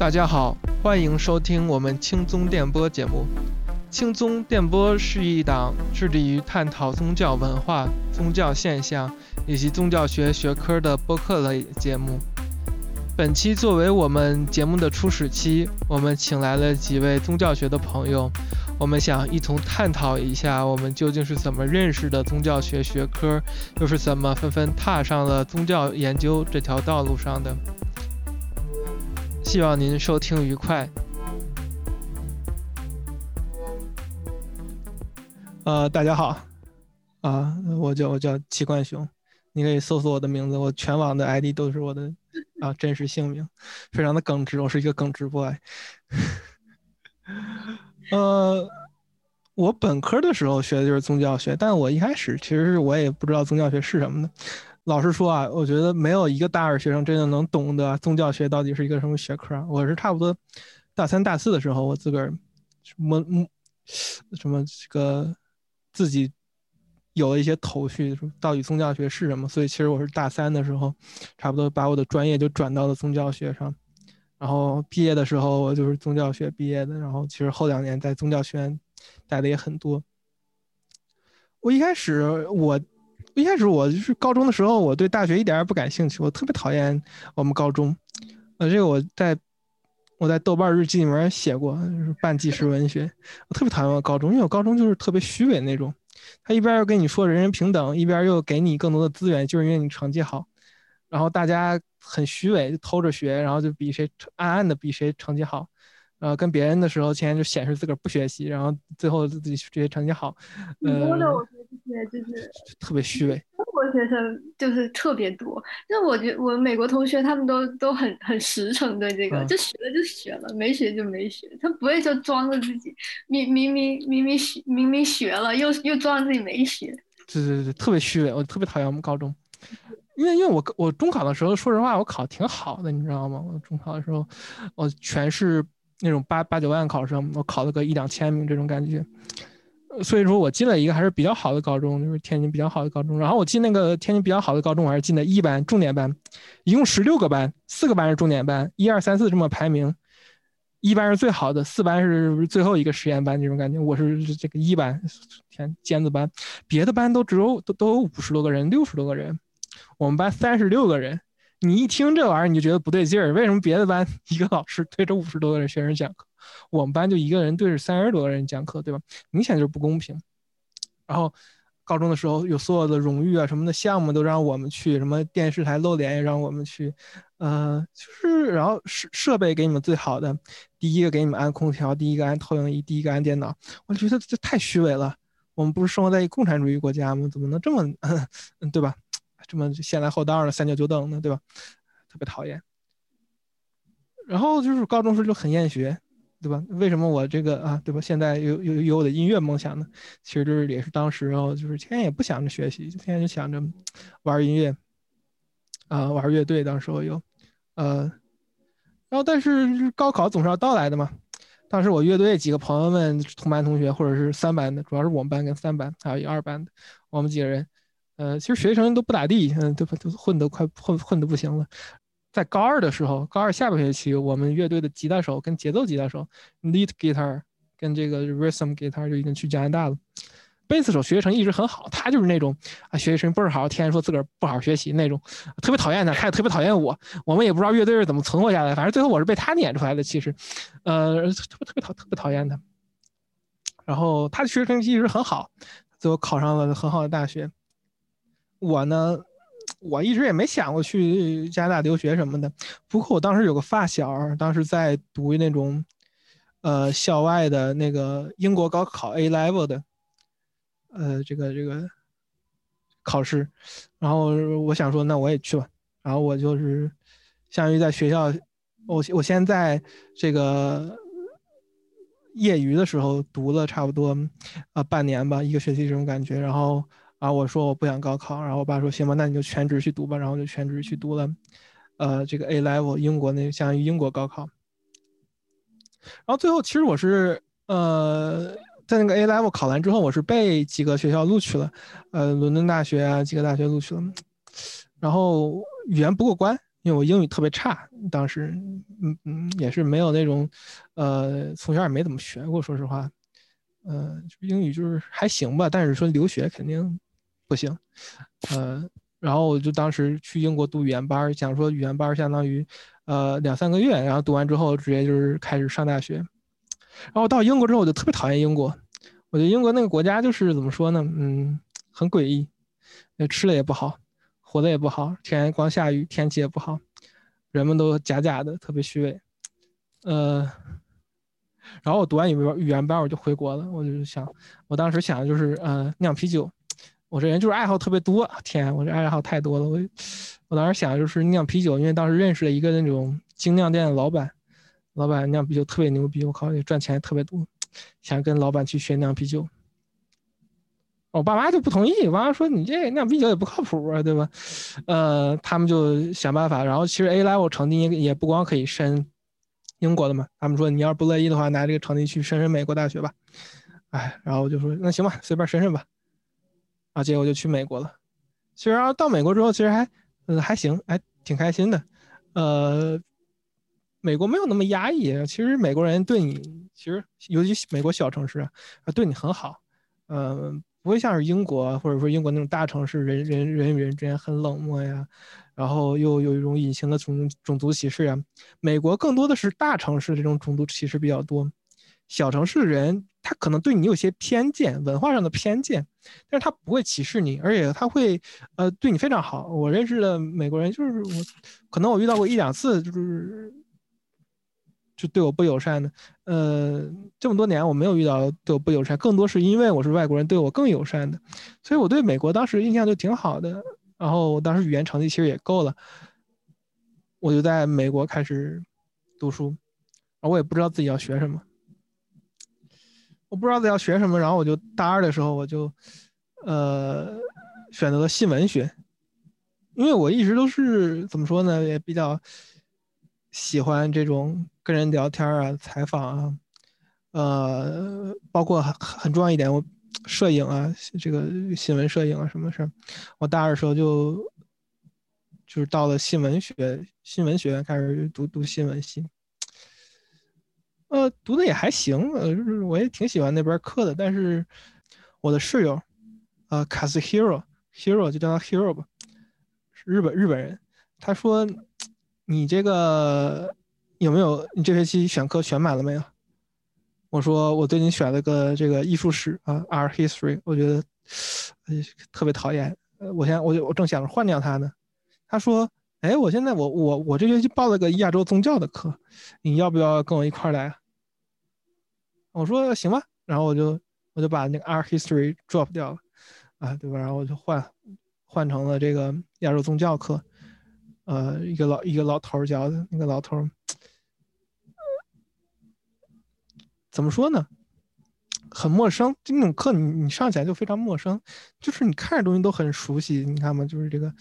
大家好，欢迎收听我们轻宗电波节目。轻宗电波是一档致力于探讨宗教文化、宗教现象以及宗教学学科的播客类节目。本期作为我们节目的初始期，我们请来了几位宗教学的朋友，我们想一同探讨一下我们究竟是怎么认识的宗教学学科，又是怎么纷纷踏上了宗教研究这条道路上的。希望您收听愉快。呃，大家好，啊，我叫我叫齐冠雄，你可以搜索我的名字，我全网的 ID 都是我的。啊，真实姓名，非常的耿直，我是一个耿直 boy。呃，我本科的时候学的就是宗教学，但我一开始其实我也不知道宗教学是什么的。老实说啊，我觉得没有一个大二学生真的能懂得宗教学到底是一个什么学科。我是差不多大三、大四的时候，我自个儿什么什么这个自己。有了一些头绪，到底宗教学是什么？所以其实我是大三的时候，差不多把我的专业就转到了宗教学上。然后毕业的时候，我就是宗教学毕业的。然后其实后两年在宗教学院待的也很多。我一开始，我一开始我就是高中的时候，我对大学一点也不感兴趣，我特别讨厌我们高中。呃，这个我在我在豆瓣日记里面写过，就是半纪实文学。我特别讨厌我高中，因为我高中就是特别虚伪那种。他一边又跟你说人人平等，一边又给你更多的资源，就是因为你成绩好，然后大家很虚伪，就偷着学，然后就比谁暗暗的比谁成绩好，呃，跟别人的时候，天天就显示自个儿不学习，然后最后自己这些成绩好，呃。对，就是特别虚伪。中国学生就是特别多，那我觉我美国同学他们都都很很实诚，对这个就学了就学了，没学就没学，他不会就装着自己明明明明明学明明学了，又又装着自己没学。对对对，特别虚伪，我特别讨厌我们高中，因为因为我我中考的时候，说实话我考挺好的，你知道吗？我中考的时候，我全是那种八八九万考生，我考了个一两千名这种感觉。所以说我进了一个还是比较好的高中，就是天津比较好的高中。然后我进那个天津比较好的高中，我还是进的一班重点班，一共十六个班，四个班是重点班，一二三四这么排名，一班是最好的，四班是最后一个实验班这种感觉。我是这个一班，天尖子班，别的班都只有都都有五十多个人，六十多个人，我们班三十六个人。你一听这玩意儿，你就觉得不对劲儿，为什么别的班 一个老师对着五十多个人学生讲课？我们班就一个人对着三十多个人讲课，对吧？明显就是不公平。然后高中的时候有所有的荣誉啊什么的项目都让我们去，什么电视台露脸也让我们去，呃，就是然后设设备给你们最好的，第一个给你们安空调，第一个安投影仪，第一个安电脑。我觉得这太虚伪了。我们不是生活在一个共产主义国家吗？怎么能这么，对吧？这么先来后到的，三教九等的，对吧？特别讨厌。然后就是高中时候就很厌学。对吧？为什么我这个啊，对吧？现在有有有我的音乐梦想呢？其实就是也是当时哦，就是天天也不想着学习，天天就想着玩音乐啊，玩乐队。当时我有，呃，然后但是高考总是要到来的嘛。当时我乐队几个朋友们，同班同学或者是三班的，主要是我们班跟三班，还有一二班的，我们几个人，呃，其实学习成绩都不咋地，嗯，都都混得快混混得不行了。在高二的时候，高二下半学期，我们乐队的吉他手跟节奏吉他手 （lead guitar） 跟这个 rhythm guitar 就已经去加拿大了。贝斯手学习成绩一直很好，他就是那种啊，学习成绩倍儿好，天天说自个儿不好好学习那种，特别讨厌他，他也特别讨厌我。我们也不知道乐队是怎么存活下来，反正最后我是被他撵出来的。其实，呃，特别特别讨特别讨厌他。然后他的学习成绩一直很好，最后考上了很好的大学。我呢？我一直也没想过去加拿大留学什么的。不过我当时有个发小，当时在读那种，呃，校外的那个英国高考 A level 的，呃，这个这个考试。然后我想说，那我也去吧。然后我就是相当于在学校，我我先在这个业余的时候读了差不多啊半年吧，一个学期这种感觉。然后。然后我说我不想高考，然后我爸说行吧，那你就全职去读吧。然后就全职去读了，呃，这个 A level 英国那相当于英国高考。然后最后其实我是呃在那个 A level 考完之后，我是被几个学校录取了，呃，伦敦大学啊几个大学录取了。然后语言不过关，因为我英语特别差，当时嗯嗯也是没有那种，呃，从小也没怎么学过，说实话，呃，英语就是还行吧，但是说留学肯定不行，呃，然后我就当时去英国读语言班，想说语言班相当于呃两三个月，然后读完之后直接就是开始上大学，然后到英国之后我就特别讨厌英国，我觉得英国那个国家就是怎么说呢，嗯，很诡异，吃的也不好。活的也不好，天光下雨，天气也不好，人们都假假的，特别虚伪。呃，然后我读完语语言班，我就回国了。我就想，我当时想的就是，呃，酿啤酒。我这人就是爱好特别多，天，我这爱好太多了。我我当时想就是酿啤酒，因为当时认识了一个那种精酿店的老板，老板酿啤酒特别牛逼，我靠，赚钱特别多，想跟老板去学酿啤酒。我爸妈就不同意，我妈说你这酿啤酒也不靠谱啊，对吧？呃，他们就想办法。然后其实 A level 成绩也也不光可以申英国的嘛，他们说你要是不乐意的话，拿这个成绩去申申美国大学吧。哎，然后我就说那行吧，随便申申吧。啊，结果就去美国了。其实到美国之后，其实还嗯还行，还挺开心的。呃，美国没有那么压抑，其实美国人对你，其实尤其美国小城市啊，对你很好。嗯。不会像是英国，或者说英国那种大城市，人人人与人之间很冷漠呀，然后又有一种隐形的种种族歧视呀。美国更多的是大城市这种种族歧视比较多，小城市人他可能对你有些偏见，文化上的偏见，但是他不会歧视你，而且他会呃对你非常好。我认识的美国人就是我，可能我遇到过一两次就是。就对我不友善的，呃，这么多年我没有遇到对我不友善，更多是因为我是外国人，对我更友善的，所以我对美国当时印象就挺好的。然后我当时语言成绩其实也够了，我就在美国开始读书，我也不知道自己要学什么，我不知道要学什么，然后我就大二的时候我就，呃，选择了新闻学，因为我一直都是怎么说呢，也比较喜欢这种。跟人聊天啊，采访啊，呃，包括很很重要一点，我摄影啊，这个新闻摄影啊，什么事我大二的时候就就是到了新闻学新闻学院开始读读新闻系，呃，读的也还行，呃，就是我也挺喜欢那边课的。但是我的室友，呃，卡斯 hero hero 就叫他 hero 吧，日本日本人，他说你这个。有没有你这学期选课选满了没有？我说我最近选了个这个艺术史啊，art history，我觉得特别讨厌。我现在我就我正想着换掉它呢。他说，哎，我现在我我我这学期报了个亚洲宗教的课，你要不要跟我一块来？我说行吧，然后我就我就把那个 art history drop 掉了，啊，对吧？然后我就换换成了这个亚洲宗教课，呃，一个老一个老头教的，那个老头。怎么说呢？很陌生，就那种课，你你上起来就非常陌生，就是你看着东西都很熟悉。你看嘛，就是这个，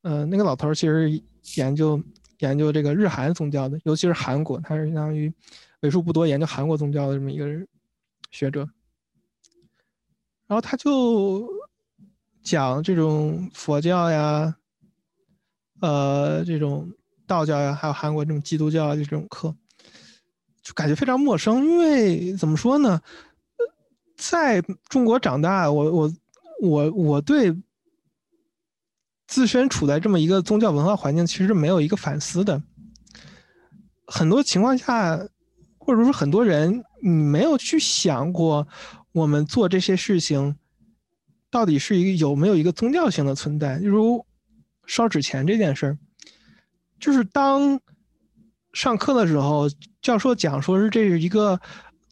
呃，那个老头其实研究研究这个日韩宗教的，尤其是韩国，他是相当于为数不多研究韩国宗教的这么一个学者。然后他就讲这种佛教呀，呃，这种道教呀，还有韩国这种基督教的这种课。就感觉非常陌生，因为怎么说呢，在中国长大，我我我我对自身处在这么一个宗教文化环境，其实没有一个反思的。很多情况下，或者说很多人，你没有去想过，我们做这些事情到底是一个有没有一个宗教性的存在？例如烧纸钱这件事儿，就是当。上课的时候，教授讲说是这是一个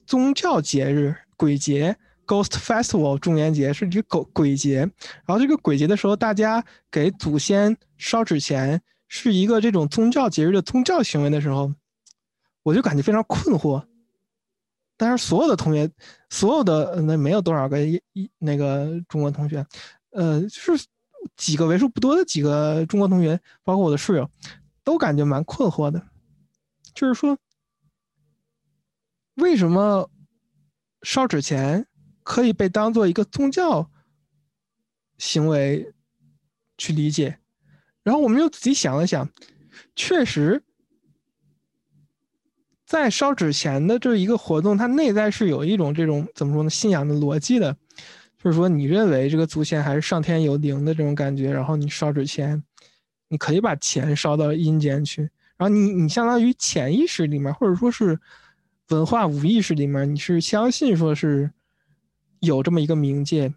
宗教节日，鬼节 （Ghost Festival） 中元节是一个鬼鬼节。然后这个鬼节的时候，大家给祖先烧纸钱，是一个这种宗教节日的宗教行为的时候，我就感觉非常困惑。但是所有的同学，所有的那没有多少个一一那个中国同学，呃，就是几个为数不多的几个中国同学，包括我的室友，都感觉蛮困惑的。就是说，为什么烧纸钱可以被当做一个宗教行为去理解？然后我们又仔细想了想，确实，在烧纸钱的这一个活动，它内在是有一种这种怎么说呢？信仰的逻辑的，就是说你认为这个祖先还是上天有灵的这种感觉，然后你烧纸钱，你可以把钱烧到阴间去，然后你你相当于潜意识里面，或者说是文化无意识里面，你是相信说是有这么一个冥界。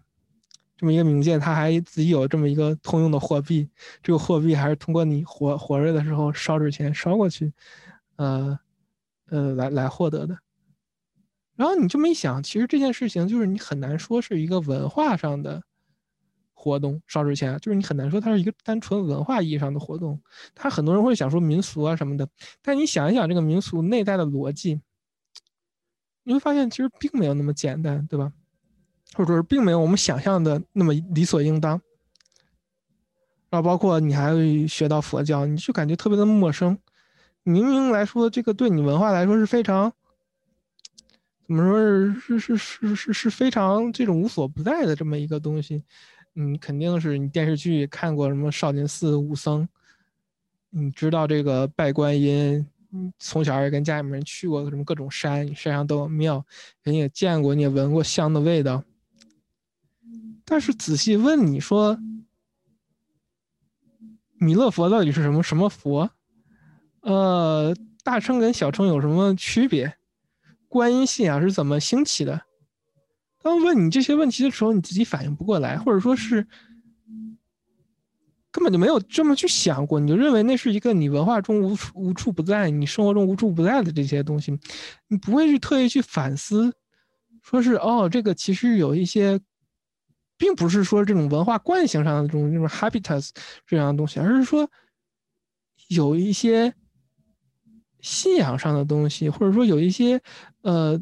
这么一个冥界，它还自己有这么一个通用的货币，这个货币还是通过你活活着的时候烧纸钱烧过去，呃，呃，来来获得的。然后你这么一想，其实这件事情就是你很难说是一个文化上的活动，烧纸钱就是你很难说它是一个单纯文化意义上的活动。他很多人会想说民俗啊什么的，但你想一想这个民俗内在的逻辑，你会发现其实并没有那么简单，对吧？或者说并没有我们想象的那么理所应当，然后包括你还会学到佛教，你就感觉特别的陌生。明明来说，这个对你文化来说是非常，怎么说是是是是是是非常这种无所不在的这么一个东西。嗯，肯定是你电视剧看过什么少林寺武僧，你知道这个拜观音，从小也跟家里面去过什么各种山，山上都有庙，你也见过，你也闻过香的味道。但是仔细问你说，弥勒佛到底是什么什么佛？呃，大乘跟小乘有什么区别？观音信仰是怎么兴起的？当问你这些问题的时候，你自己反应不过来，或者说是根本就没有这么去想过，你就认为那是一个你文化中无处无处不在、你生活中无处不在的这些东西，你不会去特意去反思，说是哦，这个其实有一些。并不是说这种文化惯性上的这种这种 habitus 这样的东西，而是说有一些信仰上的东西，或者说有一些呃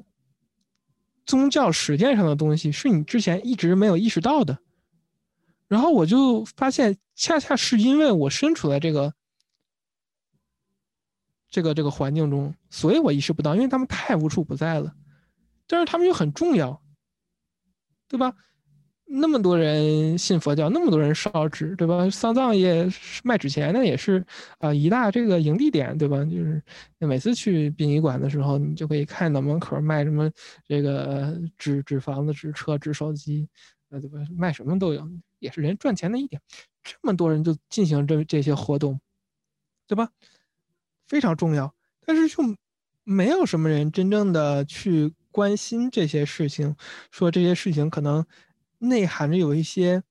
宗教实践上的东西，是你之前一直没有意识到的。然后我就发现，恰恰是因为我身处在这个这个这个环境中，所以我意识不到，因为他们太无处不在了，但是他们又很重要，对吧？那么多人信佛教，那么多人烧纸，对吧？丧葬业卖纸钱的也是啊，一大这个盈利点，对吧？就是每次去殡仪馆的时候，你就可以看到门口卖什么这个纸纸房子、纸车、纸手机，呃，对吧？卖什么都有，也是人赚钱的一点。这么多人就进行这这些活动，对吧？非常重要，但是就没有什么人真正的去关心这些事情，说这些事情可能。内含着有一些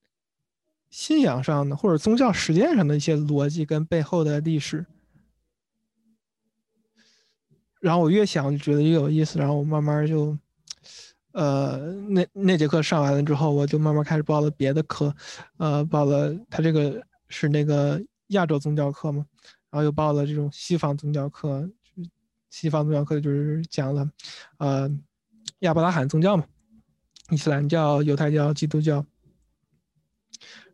信仰上的或者宗教实践上的一些逻辑跟背后的历史，然后我越想就觉得越有意思，然后我慢慢就，呃，那那节课上完了之后，我就慢慢开始报了别的课，呃，报了他这个是那个亚洲宗教课嘛，然后又报了这种西方宗教课，西方宗教课就是讲了，呃，亚伯拉罕宗教嘛。伊斯兰教、犹太教、基督教，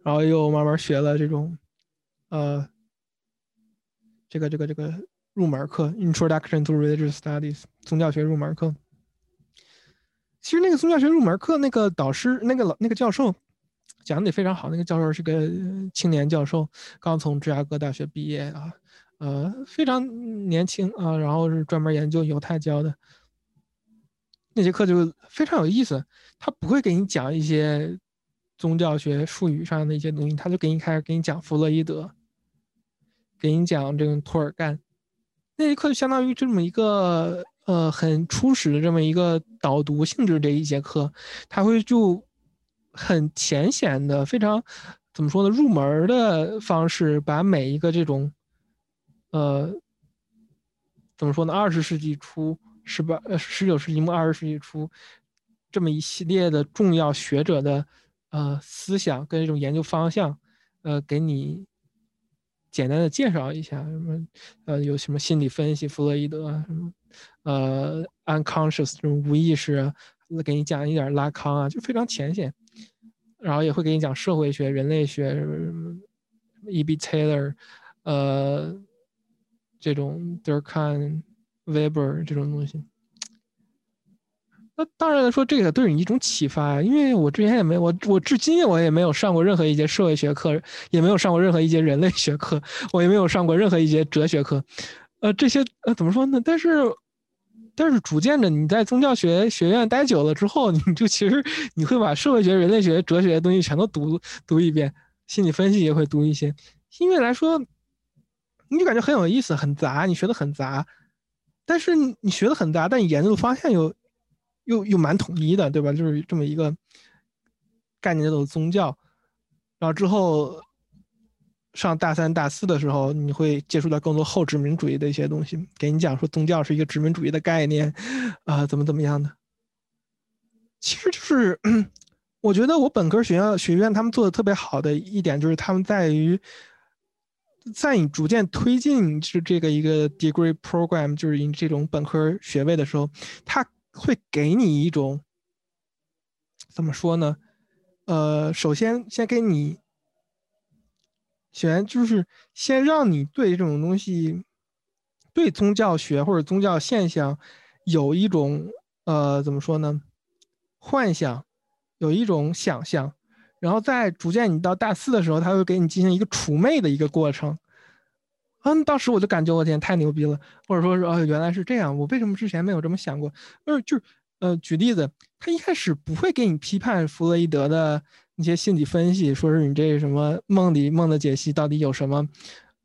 然后又慢慢学了这种，呃，这个这个这个入门课，Introduction to Religious Studies，宗教学入门课。其实那个宗教学入门课，那个导师，那个老那个教授讲的也非常好。那个教授是个青年教授，刚从芝加哥大学毕业啊，呃，非常年轻啊，然后是专门研究犹太教的。那节课就非常有意思，他不会给你讲一些宗教学术语上的一些东西，他就给你开始给你讲弗洛伊德，给你讲这个托尔干。那节课就相当于这么一个呃很初始的这么一个导读性质这一节课，他会就很浅显的、非常怎么说呢入门的方式，把每一个这种呃怎么说呢二十世纪初。十八呃十九世纪末二十世纪初，这么一系列的重要学者的呃思想跟这种研究方向，呃，给你简单的介绍一下，什么呃有什么心理分析，弗洛伊德什么呃 unconscious 这种无意识，给你讲一点拉康啊，就非常浅显，然后也会给你讲社会学、人类学什么什么 E.B. Taylor，呃，这种 Durkheim。Weber 这种东西，那当然说这个对你一种启发，因为我之前也没我我至今我也没有上过任何一节社会学课，也没有上过任何一节人类学课，我也没有上过任何一节哲学课，呃，这些呃怎么说呢？但是。但是逐渐的，你在宗教学学院待久了之后，你就其实你会把社会学、人类学、哲学的东西全都读读一遍，心理分析也会读一些。因为来说，你就感觉很有意思，很杂，你学的很杂。但是你学的很杂，但你研究的方向又又又蛮统一的，对吧？就是这么一个概念叫做宗教。然后之后。上大三、大四的时候，你会接触到更多后殖民主义的一些东西，给你讲说宗教是一个殖民主义的概念，啊，怎么怎么样的。其实就是，我觉得我本科学校学院他们做的特别好的一点，就是他们在于，在你逐渐推进是这个一个 degree program，就是你这种本科学位的时候，他会给你一种怎么说呢？呃，首先先给你。先就是先让你对这种东西，对宗教学或者宗教现象有一种呃怎么说呢，幻想，有一种想象，然后再逐渐你到大四的时候，他会给你进行一个除魅的一个过程。嗯，当时我就感觉我天太牛逼了，或者说是哦原来是这样，我为什么之前没有这么想过？呃，就是呃举例子，他一开始不会给你批判弗洛伊德的。一些心理分析，说是你这什么梦里梦的解析到底有什么，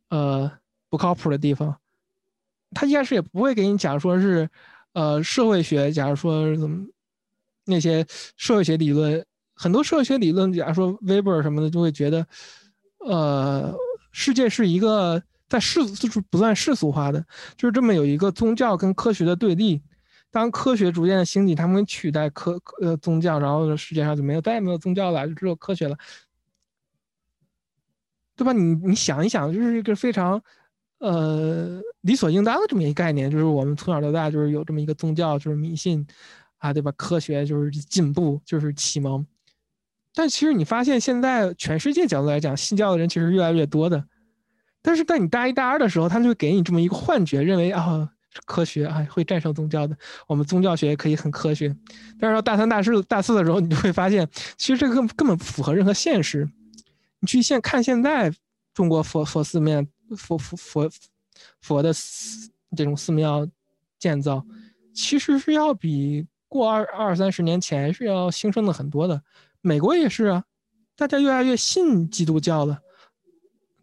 呃，不靠谱的地方？他一开始也不会给你讲，说是，呃，社会学，假如说怎么那些社会学理论，很多社学理论，假如说 Weber 什么的，就会觉得，呃，世界是一个在世就是不算世俗化的，就是这么有一个宗教跟科学的对立。当科学逐渐的兴起，他们取代科呃宗教，然后世界上就没有再也没有宗教了，就只有科学了，对吧？你你想一想，就是一个非常呃理所应当的这么一个概念，就是我们从小到大就是有这么一个宗教，就是迷信啊，对吧？科学就是进步，就是启蒙。但其实你发现，现在全世界角度来讲，信教的人其实越来越多的。但是在你大一、大二的时候，他就给你这么一个幻觉，认为啊。科学啊，会战胜宗教的。我们宗教学也可以很科学，但是到大三、大四、大四的时候，你就会发现，其实这个根根本不符合任何现实。你去现看现在中国佛佛寺庙、佛佛佛佛的这种寺庙建造，其实是要比过二二三十年前是要兴盛的很多的。美国也是啊，大家越来越信基督教了，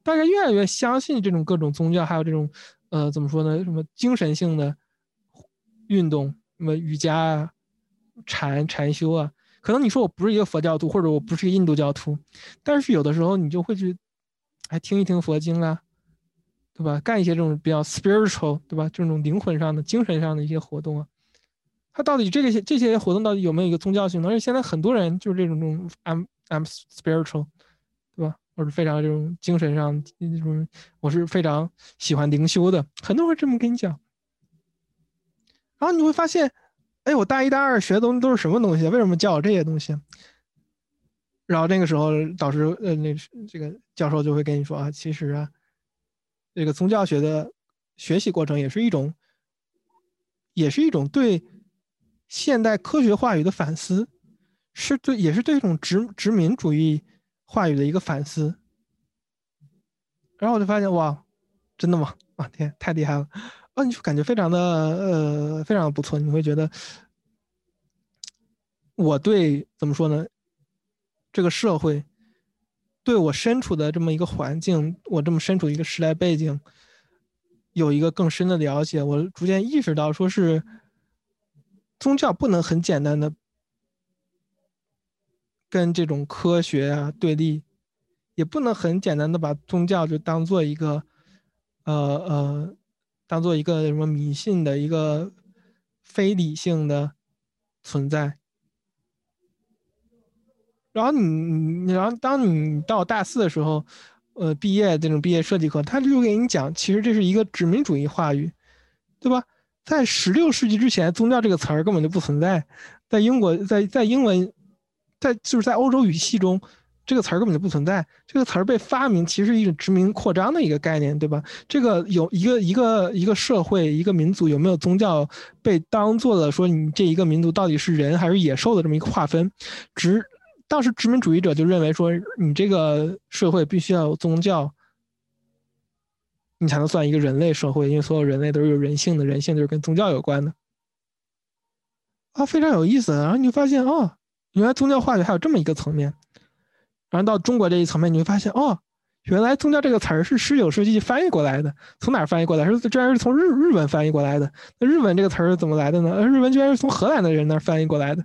大家越来越相信这种各种宗教，还有这种。呃，怎么说呢？什么精神性的运动，什么瑜伽啊、禅禅修啊？可能你说我不是一个佛教徒，或者我不是一个印度教徒，但是有的时候你就会去，哎，听一听佛经啊，对吧？干一些这种比较 spiritual，对吧？这种灵魂上的、精神上的一些活动啊。它到底这些这些活动到底有没有一个宗教性？而且现在很多人就是这种这种 I'm I'm spiritual，对吧？我是非常这种精神上那种，我是非常喜欢灵修的。很多人会这么跟你讲，然后你会发现，哎，我大一、大二学的东西都是什么东西？为什么教我这些东西？然后那个时候，导师呃，那这个教授就会跟你说啊，其实啊，这个宗教学的学习过程也是一种，也是一种对现代科学话语的反思，是对，也是对这种殖殖民主义。话语的一个反思，然后我就发现哇，真的吗？啊天，太厉害了！啊，你就感觉非常的呃，非常的不错。你会觉得我对怎么说呢？这个社会对我身处的这么一个环境，我这么身处一个时代背景，有一个更深的了解。我逐渐意识到，说是宗教不能很简单的。跟这种科学啊对立，也不能很简单的把宗教就当做一个，呃呃，当做一个什么迷信的一个非理性的存在。然后你你，然后当你到大四的时候，呃，毕业这种毕业设计课，他就给你讲，其实这是一个殖民主义话语，对吧？在十六世纪之前，宗教这个词儿根本就不存在，在英国，在在英文。在就是在欧洲语系中，这个词儿根本就不存在。这个词儿被发明，其实是一种殖民扩张的一个概念，对吧？这个有一个一个一个社会一个民族有没有宗教，被当做了说你这一个民族到底是人还是野兽的这么一个划分。殖当时殖民主义者就认为说，你这个社会必须要有宗教，你才能算一个人类社会，因为所有人类都是有人性的，人性就是跟宗教有关的。啊，非常有意思。然后你就发现，哦，原来宗教话语还有这么一个层面。然后到中国这一层面，你会发现，哦，原来宗教这个词儿是十九世纪翻译过来的。从哪儿翻译过来？是居然是从日日文翻译过来的。那日文这个词儿是怎么来的呢？日文居然是从荷兰的人那儿翻译过来的。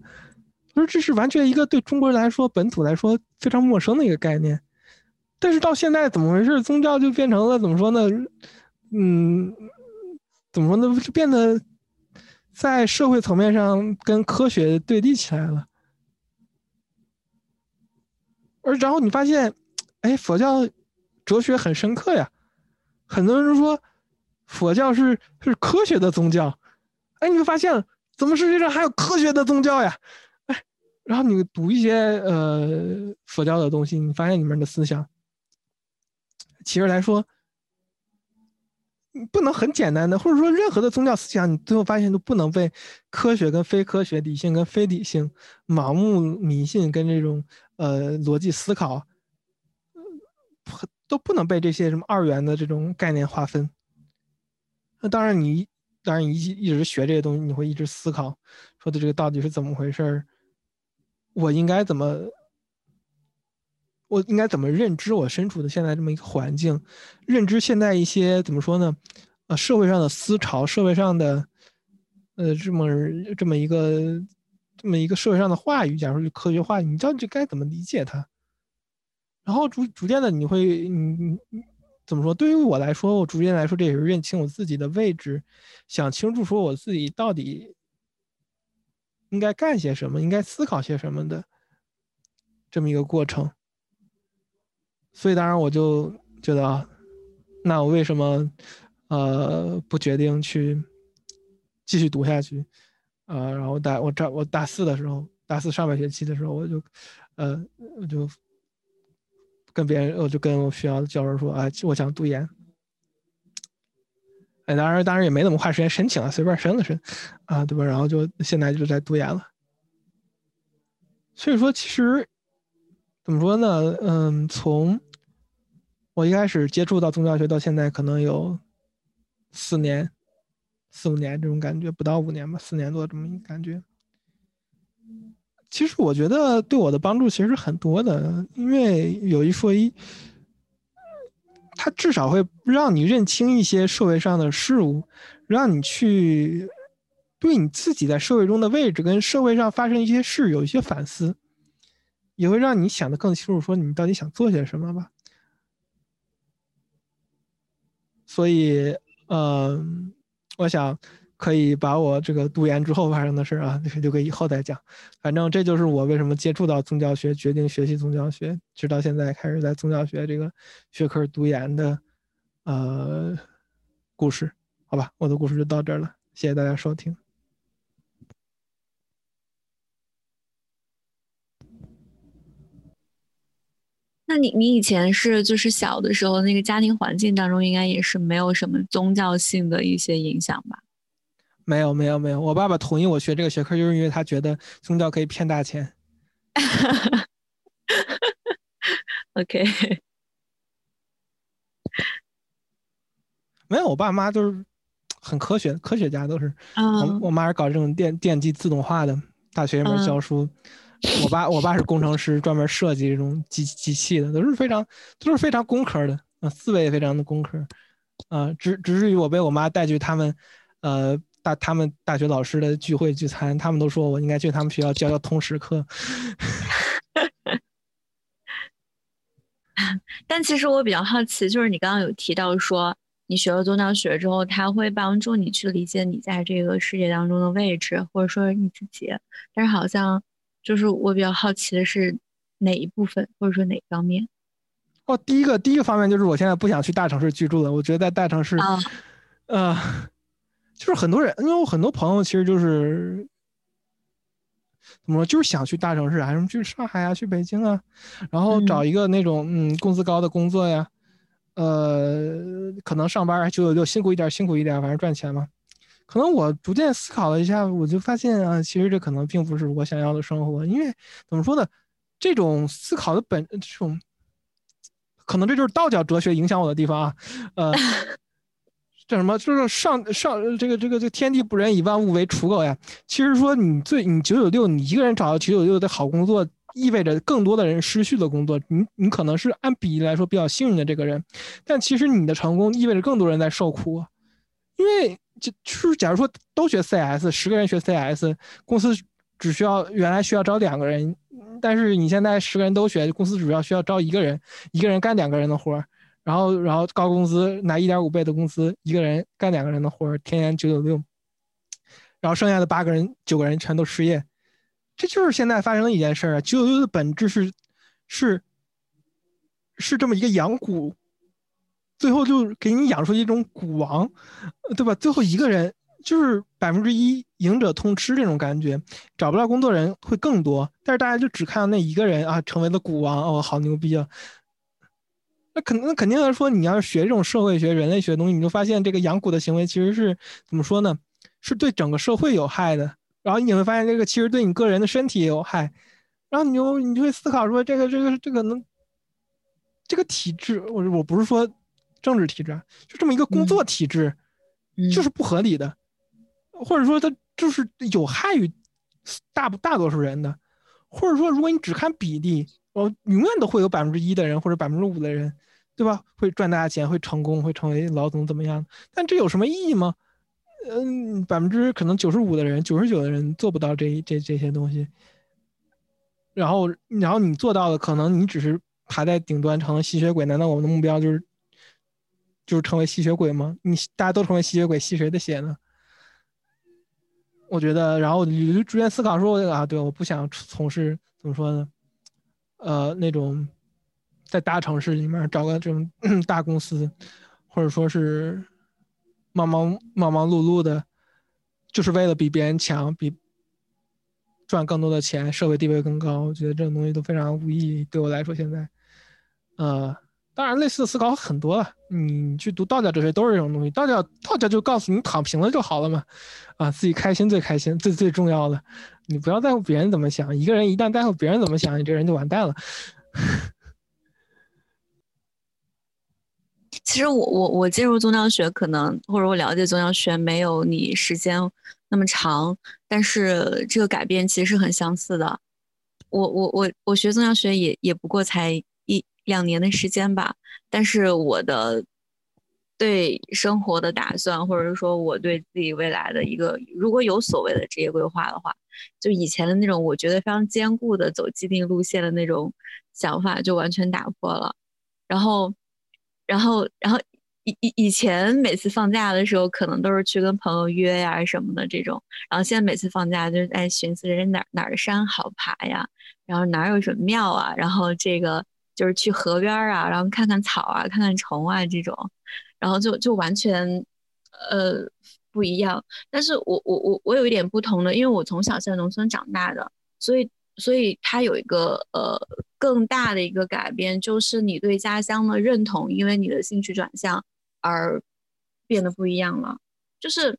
我说这是完全一个对中国人来说、本土来说非常陌生的一个概念。但是到现在怎么回事？宗教就变成了怎么说呢？嗯，怎么说呢？就变得。在社会层面上跟科学对立起来了，而然后你发现，哎，佛教哲学很深刻呀。很多人说佛教是是科学的宗教，哎，你会发现怎么世界上还有科学的宗教呀？哎，然后你读一些呃佛教的东西，你发现里面的思想，其实来说。不能很简单的，或者说任何的宗教思想，你最后发现都不能被科学跟非科学、理性跟非理性、盲目迷信跟这种呃逻辑思考，都不能被这些什么二元的这种概念划分。那当然，你当然你一一直学这些东西，你会一直思考，说的这个到底是怎么回事儿？我应该怎么？我应该怎么认知我身处的现在这么一个环境？认知现在一些怎么说呢？呃，社会上的思潮，社会上的，呃，这么这么一个这么一个社会上的话语，假如科学话语，你知道就该怎么理解它？然后逐逐渐的，你会你你怎么说？对于我来说，我逐渐来说，这也是认清我自己的位置，想清楚说我自己到底应该干些什么，应该思考些什么的这么一个过程。所以，当然我就觉得啊，那我为什么呃不决定去继续读下去？呃，然后大我这我大四的时候，大四上半学期的时候，我就呃我就跟别人，我就跟我学校的教授说，啊，我想读研。哎，当然当然也没怎么花时间申请啊，随便申了申，啊，对吧？然后就现在就在读研了。所以说，其实。怎么说呢？嗯，从我一开始接触到宗教学到现在，可能有四年、四五年这种感觉，不到五年吧，四年多这么一个感觉。其实我觉得对我的帮助其实很多的，因为有一说一，它至少会让你认清一些社会上的事物，让你去对你自己在社会中的位置跟社会上发生一些事有一些反思。也会让你想的更清楚，说你到底想做些什么吧。所以，嗯，我想可以把我这个读研之后发生的事啊，留给以后再讲。反正这就是我为什么接触到宗教学，决定学习宗教学，直到现在开始在宗教学这个学科读研的呃故事。好吧，我的故事就到这儿了，谢谢大家收听。那你你以前是就是小的时候那个家庭环境当中，应该也是没有什么宗教性的一些影响吧？没有没有没有，我爸爸同意我学这个学科，就是因为他觉得宗教可以骗大钱。OK，没有，我爸妈都是很科学，科学家都是。我我妈是搞这种电电机自动化的，大学里面教书。我爸，我爸是工程师，专门设计这种机机器的，都是非常都是非常工科的啊，思维也非常的工科，啊，直直至于我被我妈带去他们，呃，大他们大学老师的聚会聚餐，他们都说我应该去他们学校教教通识课。但其实我比较好奇，就是你刚刚有提到说，你学了宗教学之后，它会帮助你去理解你在这个世界当中的位置，或者说你自己，但是好像。就是我比较好奇的是哪一部分，或者说哪方面？哦，第一个第一个方面就是我现在不想去大城市居住了。我觉得在大城市，呃，就是很多人，因为我很多朋友其实就是怎么说，就是想去大城市，还是去上海啊，去北京啊，然后找一个那种嗯工资高的工作呀，呃，可能上班九九六辛苦一点，辛苦一点，反正赚钱嘛。可能我逐渐思考了一下，我就发现啊，其实这可能并不是我想要的生活，因为怎么说呢，这种思考的本这种，可能这就是道教哲学影响我的地方啊，呃。叫什么？就是上上这个这个这天地不仁，以万物为刍狗呀。其实说你最你九九六，你一个人找到九九六的好工作，意味着更多的人失去了工作。你你可能是按比例来说比较幸运的这个人，但其实你的成功意味着更多人在受苦。因为就就是假如说都学 CS，十个人学 CS，公司只需要原来需要招两个人，但是你现在十个人都学，公司主要需要招一个人，一个人干两个人的活儿。然后，然后高工资拿一点五倍的工资，一个人干两个人的活儿，天天九九六。然后剩下的八个人、九个人全都失业，这就是现在发生的一件事儿啊！九九六的本质是，是，是这么一个养蛊，最后就给你养出一种蛊王，对吧？最后一个人就是百分之一赢者通吃这种感觉，找不到工作人会更多，但是大家就只看到那一个人啊，成为了蛊王，哦，好牛逼啊！那肯那肯定来说，你要是学这种社会学、人类学的东西，你就发现这个养蛊的行为其实是怎么说呢？是对整个社会有害的。然后你会发现，这个其实对你个人的身体也有害。然后你就你就会思考说，这个这个这个能这个体制，我我不是说政治体制，就这么一个工作体制，就是不合理的，或者说它就是有害于大大多数人的，或者说如果你只看比例。我永远都会有百分之一的人或者百分之五的人，对吧？会赚大钱，会成功，会成为老总怎么样？但这有什么意义吗？嗯，百分之可能九十五的人，九十九的人做不到这这这些东西。然后，然后你做到了，可能你只是爬在顶端成了吸血鬼。难道我们的目标就是就是成为吸血鬼吗？你大家都成为吸血鬼，吸谁的血呢？我觉得，然后我就逐渐思考说啊，对，我不想从事怎么说呢？呃，那种在大城市里面找个这种 大公司，或者说是忙忙忙忙碌碌的，就是为了比别人强，比赚更多的钱，社会地位更高。我觉得这种东西都非常无意义。对我来说，现在，呃，当然类似的思考很多了。你去读道教哲学都是这种东西。道教道教就告诉你躺平了就好了嘛，啊，自己开心最开心，最最重要的。你不要在乎别人怎么想，一个人一旦在乎别人怎么想，你这人就完蛋了。其实我我我进入宗教学可能或者我了解宗教学没有你时间那么长，但是这个改变其实很相似的。我我我我学宗教学也也不过才两年的时间吧，但是我的。对生活的打算，或者是说我对自己未来的一个，如果有所谓的职业规划的话，就以前的那种我觉得非常坚固的走既定路线的那种想法就完全打破了。然后，然后，然后以以以前每次放假的时候，可能都是去跟朋友约呀什么的这种。然后现在每次放假就是在寻思着哪哪儿的山好爬呀，然后哪儿有什么庙啊，然后这个就是去河边啊，然后看看草啊，看看虫啊这种。然后就就完全，呃，不一样。但是我我我我有一点不同的，因为我从小在农村长大的，所以所以它有一个呃更大的一个改变，就是你对家乡的认同，因为你的兴趣转向而变得不一样了。就是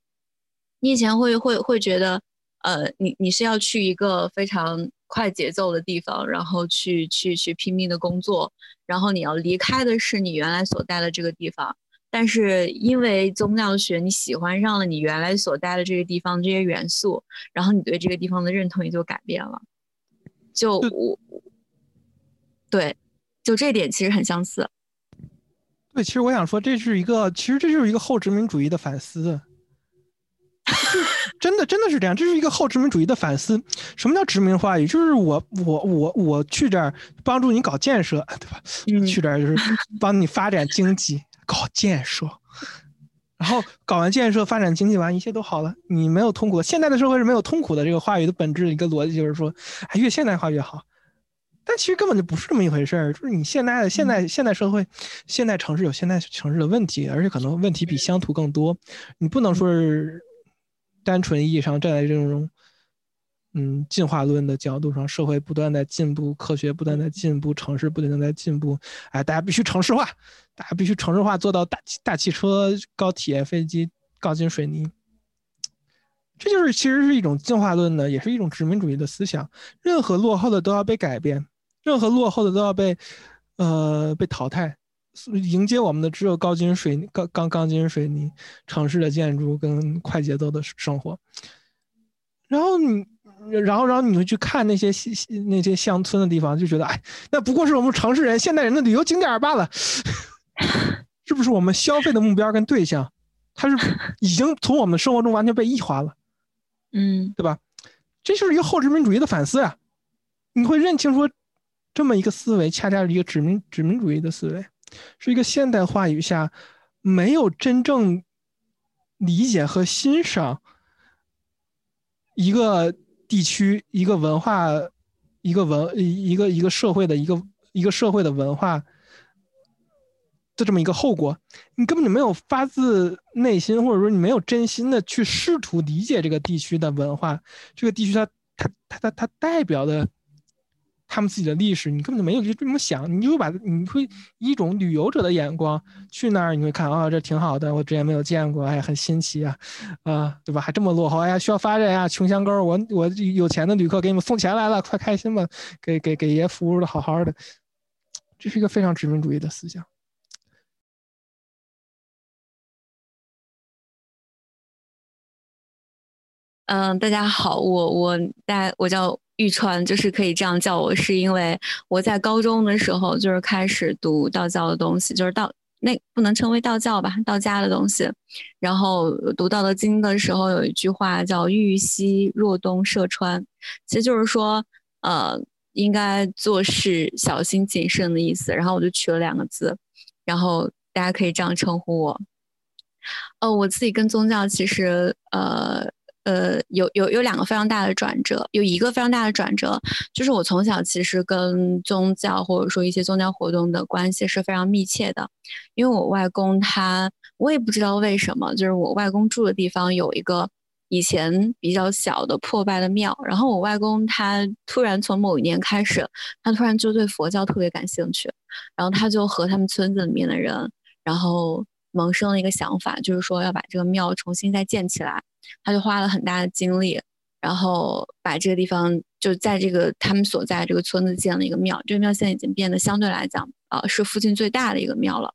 你以前会会会觉得，呃，你你是要去一个非常快节奏的地方，然后去去去拼命的工作，然后你要离开的是你原来所在的这个地方。但是因为宗教学，你喜欢上了你原来所待的这个地方这些元素，然后你对这个地方的认同也就改变了。就我，对，就这点其实很相似。对，其实我想说，这是一个，其实这就是一个后殖民主义的反思。真的，真的是这样，这是一个后殖民主义的反思。什么叫殖民话语？就是我，我，我，我去这儿帮助你搞建设，对吧？去这儿就是帮你发展经济。搞建设，然后搞完建设，发展经济完，一切都好了。你没有痛苦，现代的社会是没有痛苦的。这个话语的本质一个逻辑就是说，哎，越现代化越好。但其实根本就不是这么一回事儿。就是你现在的现代现代社会，现代城市有现代城市的问题，而且可能问题比乡土更多。你不能说是单纯意义上站在这种嗯进化论的角度上，社会不断在进步，科学不断在进步，城市不断在进步，哎，大家必须城市化，大家必须城市化，做到大大汽车、高铁、飞机、钢筋水泥。这就是其实是一种进化论的，也是一种殖民主义的思想。任何落后的都要被改变，任何落后的都要被，呃，被淘汰。迎接我们的只有高筋水泥、钢钢钢筋水泥城市的建筑跟快节奏的生活。然后你，然后然后你会去看那些那些乡村的地方，就觉得哎，那不过是我们城市人、现代人的旅游景点罢了。是不是我们消费的目标跟对象，它是 已经从我们的生活中完全被异化了？嗯，对吧？这就是一个后殖民主义的反思呀。你会认清说，这么一个思维，恰恰是一个殖民殖民主义的思维，是一个现代话语下没有真正理解和欣赏一个地区、一个文化、一个文、一个一个社会的一个一个社会的文化。的这么一个后果，你根本就没有发自内心，或者说你没有真心的去试图理解这个地区的文化，这个地区它它它它它代表的他们自己的历史，你根本就没有去这么想，你就把你会一种旅游者的眼光去那儿，你会看啊，这挺好的，我之前没有见过，哎，很新奇啊，啊，对吧？还这么落后，哎呀，需要发展呀，穷乡沟，我我有钱的旅客给你们送钱来了，快开心吧，给给给爷服务的好好的，这是一个非常殖民主义的思想。嗯，大家好，我我大我叫玉川，就是可以这样叫我，是因为我在高中的时候就是开始读道教的东西，就是道那不能称为道教吧，道家的东西。然后读《道德经》的时候有一句话叫“玉西若东涉川”，其实就是说，呃，应该做事小心谨慎的意思。然后我就取了两个字，然后大家可以这样称呼我。呃，我自己跟宗教其实呃。呃，有有有两个非常大的转折，有一个非常大的转折，就是我从小其实跟宗教或者说一些宗教活动的关系是非常密切的，因为我外公他，我也不知道为什么，就是我外公住的地方有一个以前比较小的破败的庙，然后我外公他突然从某一年开始，他突然就对佛教特别感兴趣，然后他就和他们村子里面的人，然后萌生了一个想法，就是说要把这个庙重新再建起来。他就花了很大的精力，然后把这个地方就在这个他们所在这个村子建了一个庙。这个庙现在已经变得相对来讲，呃，是附近最大的一个庙了。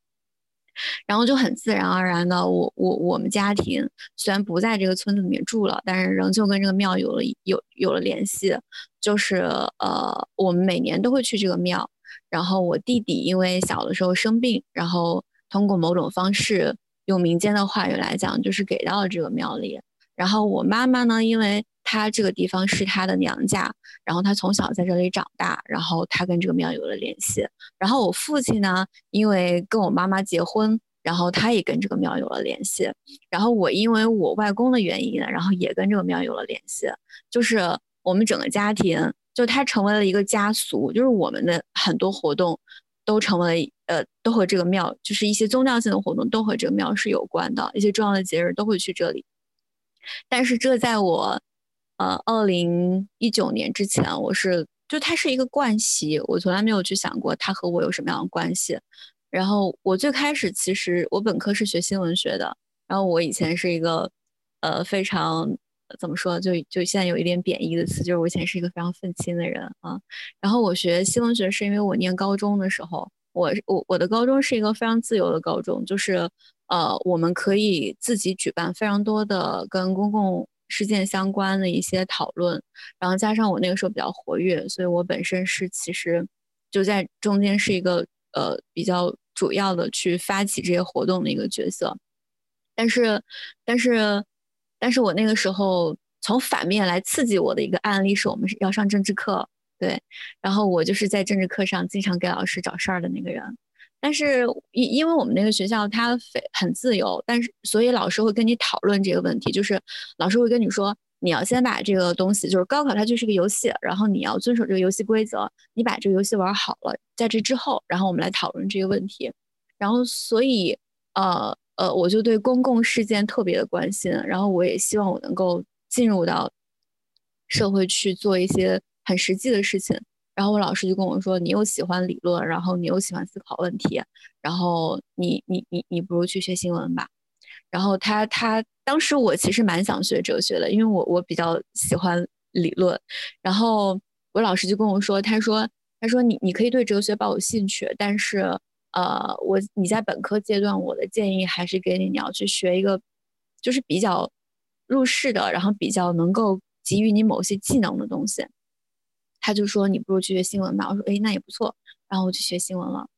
然后就很自然而然的，我我我们家庭虽然不在这个村子里面住了，但是仍旧跟这个庙有了有有了联系。就是呃，我们每年都会去这个庙。然后我弟弟因为小的时候生病，然后通过某种方式，用民间的话语来讲，就是给到了这个庙里。然后我妈妈呢，因为她这个地方是她的娘家，然后她从小在这里长大，然后她跟这个庙有了联系。然后我父亲呢，因为跟我妈妈结婚，然后他也跟这个庙有了联系。然后我因为我外公的原因呢，然后也跟这个庙有了联系。就是我们整个家庭，就它成为了一个家族，就是我们的很多活动都成为呃，都和这个庙，就是一些宗教性的活动都和这个庙是有关的，一些重要的节日都会去这里。但是这在我，呃，二零一九年之前，我是就它是一个惯习，我从来没有去想过它和我有什么样的关系。然后我最开始其实我本科是学新闻学的，然后我以前是一个，呃，非常怎么说，就就现在有一点贬义的词，就是我以前是一个非常愤青的人啊。然后我学新闻学是因为我念高中的时候，我我我的高中是一个非常自由的高中，就是。呃，我们可以自己举办非常多的跟公共事件相关的一些讨论，然后加上我那个时候比较活跃，所以我本身是其实就在中间是一个呃比较主要的去发起这些活动的一个角色。但是，但是，但是我那个时候从反面来刺激我的一个案例是我们要上政治课，对，然后我就是在政治课上经常给老师找事儿的那个人。但是因因为我们那个学校它非很自由，但是所以老师会跟你讨论这个问题，就是老师会跟你说，你要先把这个东西，就是高考它就是个游戏，然后你要遵守这个游戏规则，你把这个游戏玩好了，在这之后，然后我们来讨论这个问题。然后所以呃呃，我就对公共事件特别的关心，然后我也希望我能够进入到社会去做一些很实际的事情。然后我老师就跟我说：“你又喜欢理论，然后你又喜欢思考问题，然后你你你你不如去学新闻吧。”然后他他当时我其实蛮想学哲学的，因为我我比较喜欢理论。然后我老师就跟我说：“他说他说你你可以对哲学抱有兴趣，但是呃我你在本科阶段，我的建议还是给你你要去学一个就是比较入世的，然后比较能够给予你某些技能的东西。”他就说：“你不如去学新闻吧。”我说：“哎，那也不错。”然后我去学新闻了。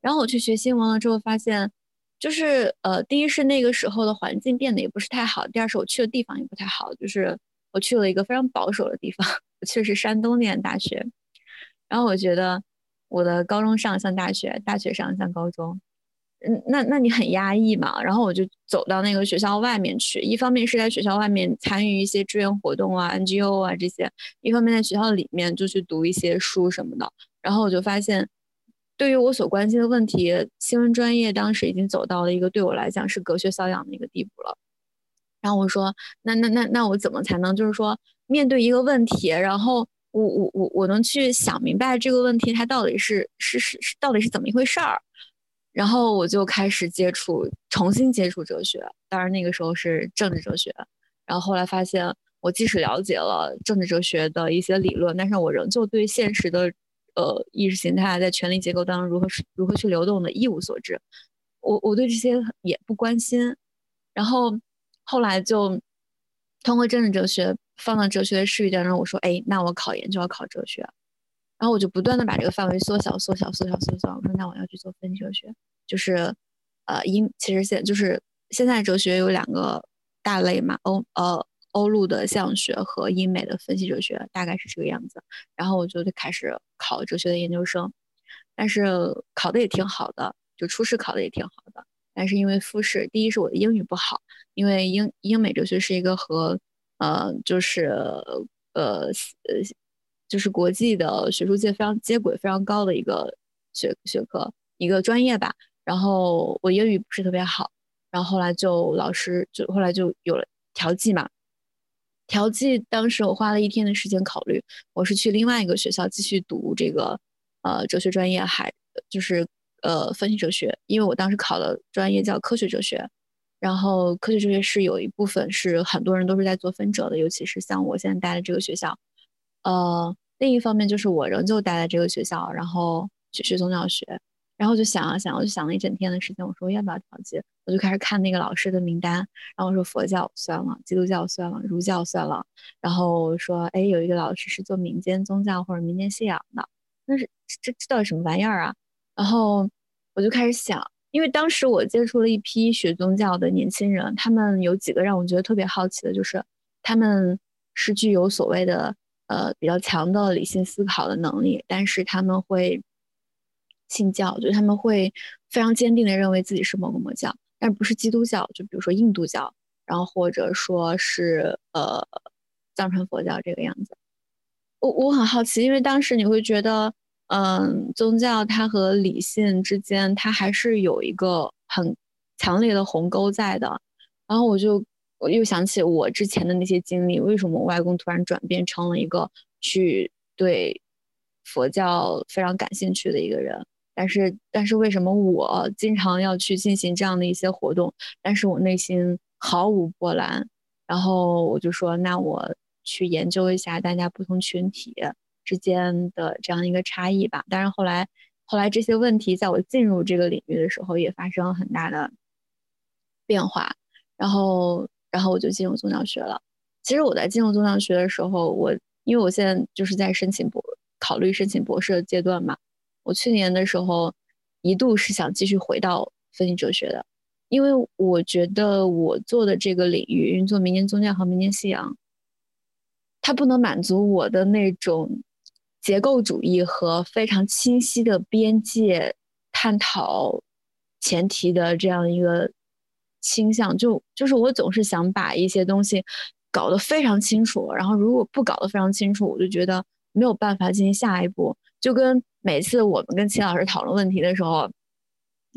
然后我去学新闻了之后，发现就是呃，第一是那个时候的环境变得也不是太好；第二是我去的地方也不太好，就是我去了一个非常保守的地方，我去的是山东念大学。然后我觉得我的高中上像大学，大学上像高中。嗯，那那你很压抑嘛？然后我就走到那个学校外面去，一方面是在学校外面参与一些志愿活动啊、NGO 啊这些，一方面在学校里面就去读一些书什么的。然后我就发现，对于我所关心的问题，新闻专业当时已经走到了一个对我来讲是隔靴搔痒的一个地步了。然后我说，那那那那我怎么才能就是说面对一个问题，然后我我我我能去想明白这个问题它到底是是是是到底是怎么一回事儿？然后我就开始接触，重新接触哲学。当然那个时候是政治哲学。然后后来发现，我即使了解了政治哲学的一些理论，但是我仍旧对现实的，呃，意识形态在权力结构当中如何如何去流动的一无所知。我我对这些也不关心。然后后来就通过政治哲学放到哲学的视域当中，我说，哎，那我考研就要考哲学。然后我就不断的把这个范围缩小、缩小、缩小、缩小。我说，那我要去做分析哲学，就是，呃，英其实现就是现在哲学有两个大类嘛，欧呃欧陆的象学和英美的分析哲学，大概是这个样子。然后我就开始考哲学的研究生，但是考的也挺好的，就初试考的也挺好的。但是因为复试，第一是我的英语不好，因为英英美哲学是一个和呃就是呃呃。就是国际的学术界非常接轨、非常高的一个学学科、一个专业吧。然后我英语不是特别好，然后后来就老师就后来就有了调剂嘛。调剂当时我花了一天的时间考虑，我是去另外一个学校继续读这个呃哲学专业，还就是呃分析哲学，因为我当时考的专业叫科学哲学。然后科学哲学是有一部分是很多人都是在做分哲的，尤其是像我现在待的这个学校。呃，另一方面就是我仍旧待在这个学校，然后去学宗教学，然后就想啊想，我就想了一整天的时间，我说要不要调剂？我就开始看那个老师的名单，然后我说佛教算了，基督教算了，儒教算了，然后说哎，有一个老师是做民间宗教或者民间信仰的，那是这这到底什么玩意儿啊？然后我就开始想，因为当时我接触了一批学宗教的年轻人，他们有几个让我觉得特别好奇的，就是他们是具有所谓的。呃，比较强的理性思考的能力，但是他们会信教，就他们会非常坚定的认为自己是某个魔教，但不是基督教，就比如说印度教，然后或者说是呃藏传佛教这个样子。我我很好奇，因为当时你会觉得，嗯，宗教它和理性之间，它还是有一个很强烈的鸿沟在的，然后我就。我又想起我之前的那些经历，为什么我外公突然转变成了一个去对佛教非常感兴趣的一个人？但是，但是为什么我经常要去进行这样的一些活动，但是我内心毫无波澜？然后我就说，那我去研究一下大家不同群体之间的这样一个差异吧。但是后来，后来这些问题在我进入这个领域的时候也发生了很大的变化，然后。然后我就进入宗教学了。其实我在进入宗教学的时候，我因为我现在就是在申请博考虑申请博士的阶段嘛。我去年的时候一度是想继续回到分析哲学的，因为我觉得我做的这个领域运作民间宗教和民间信仰，它不能满足我的那种结构主义和非常清晰的边界探讨前提的这样一个。倾向就就是我总是想把一些东西搞得非常清楚，然后如果不搞得非常清楚，我就觉得没有办法进行下一步。就跟每次我们跟齐老师讨论问题的时候，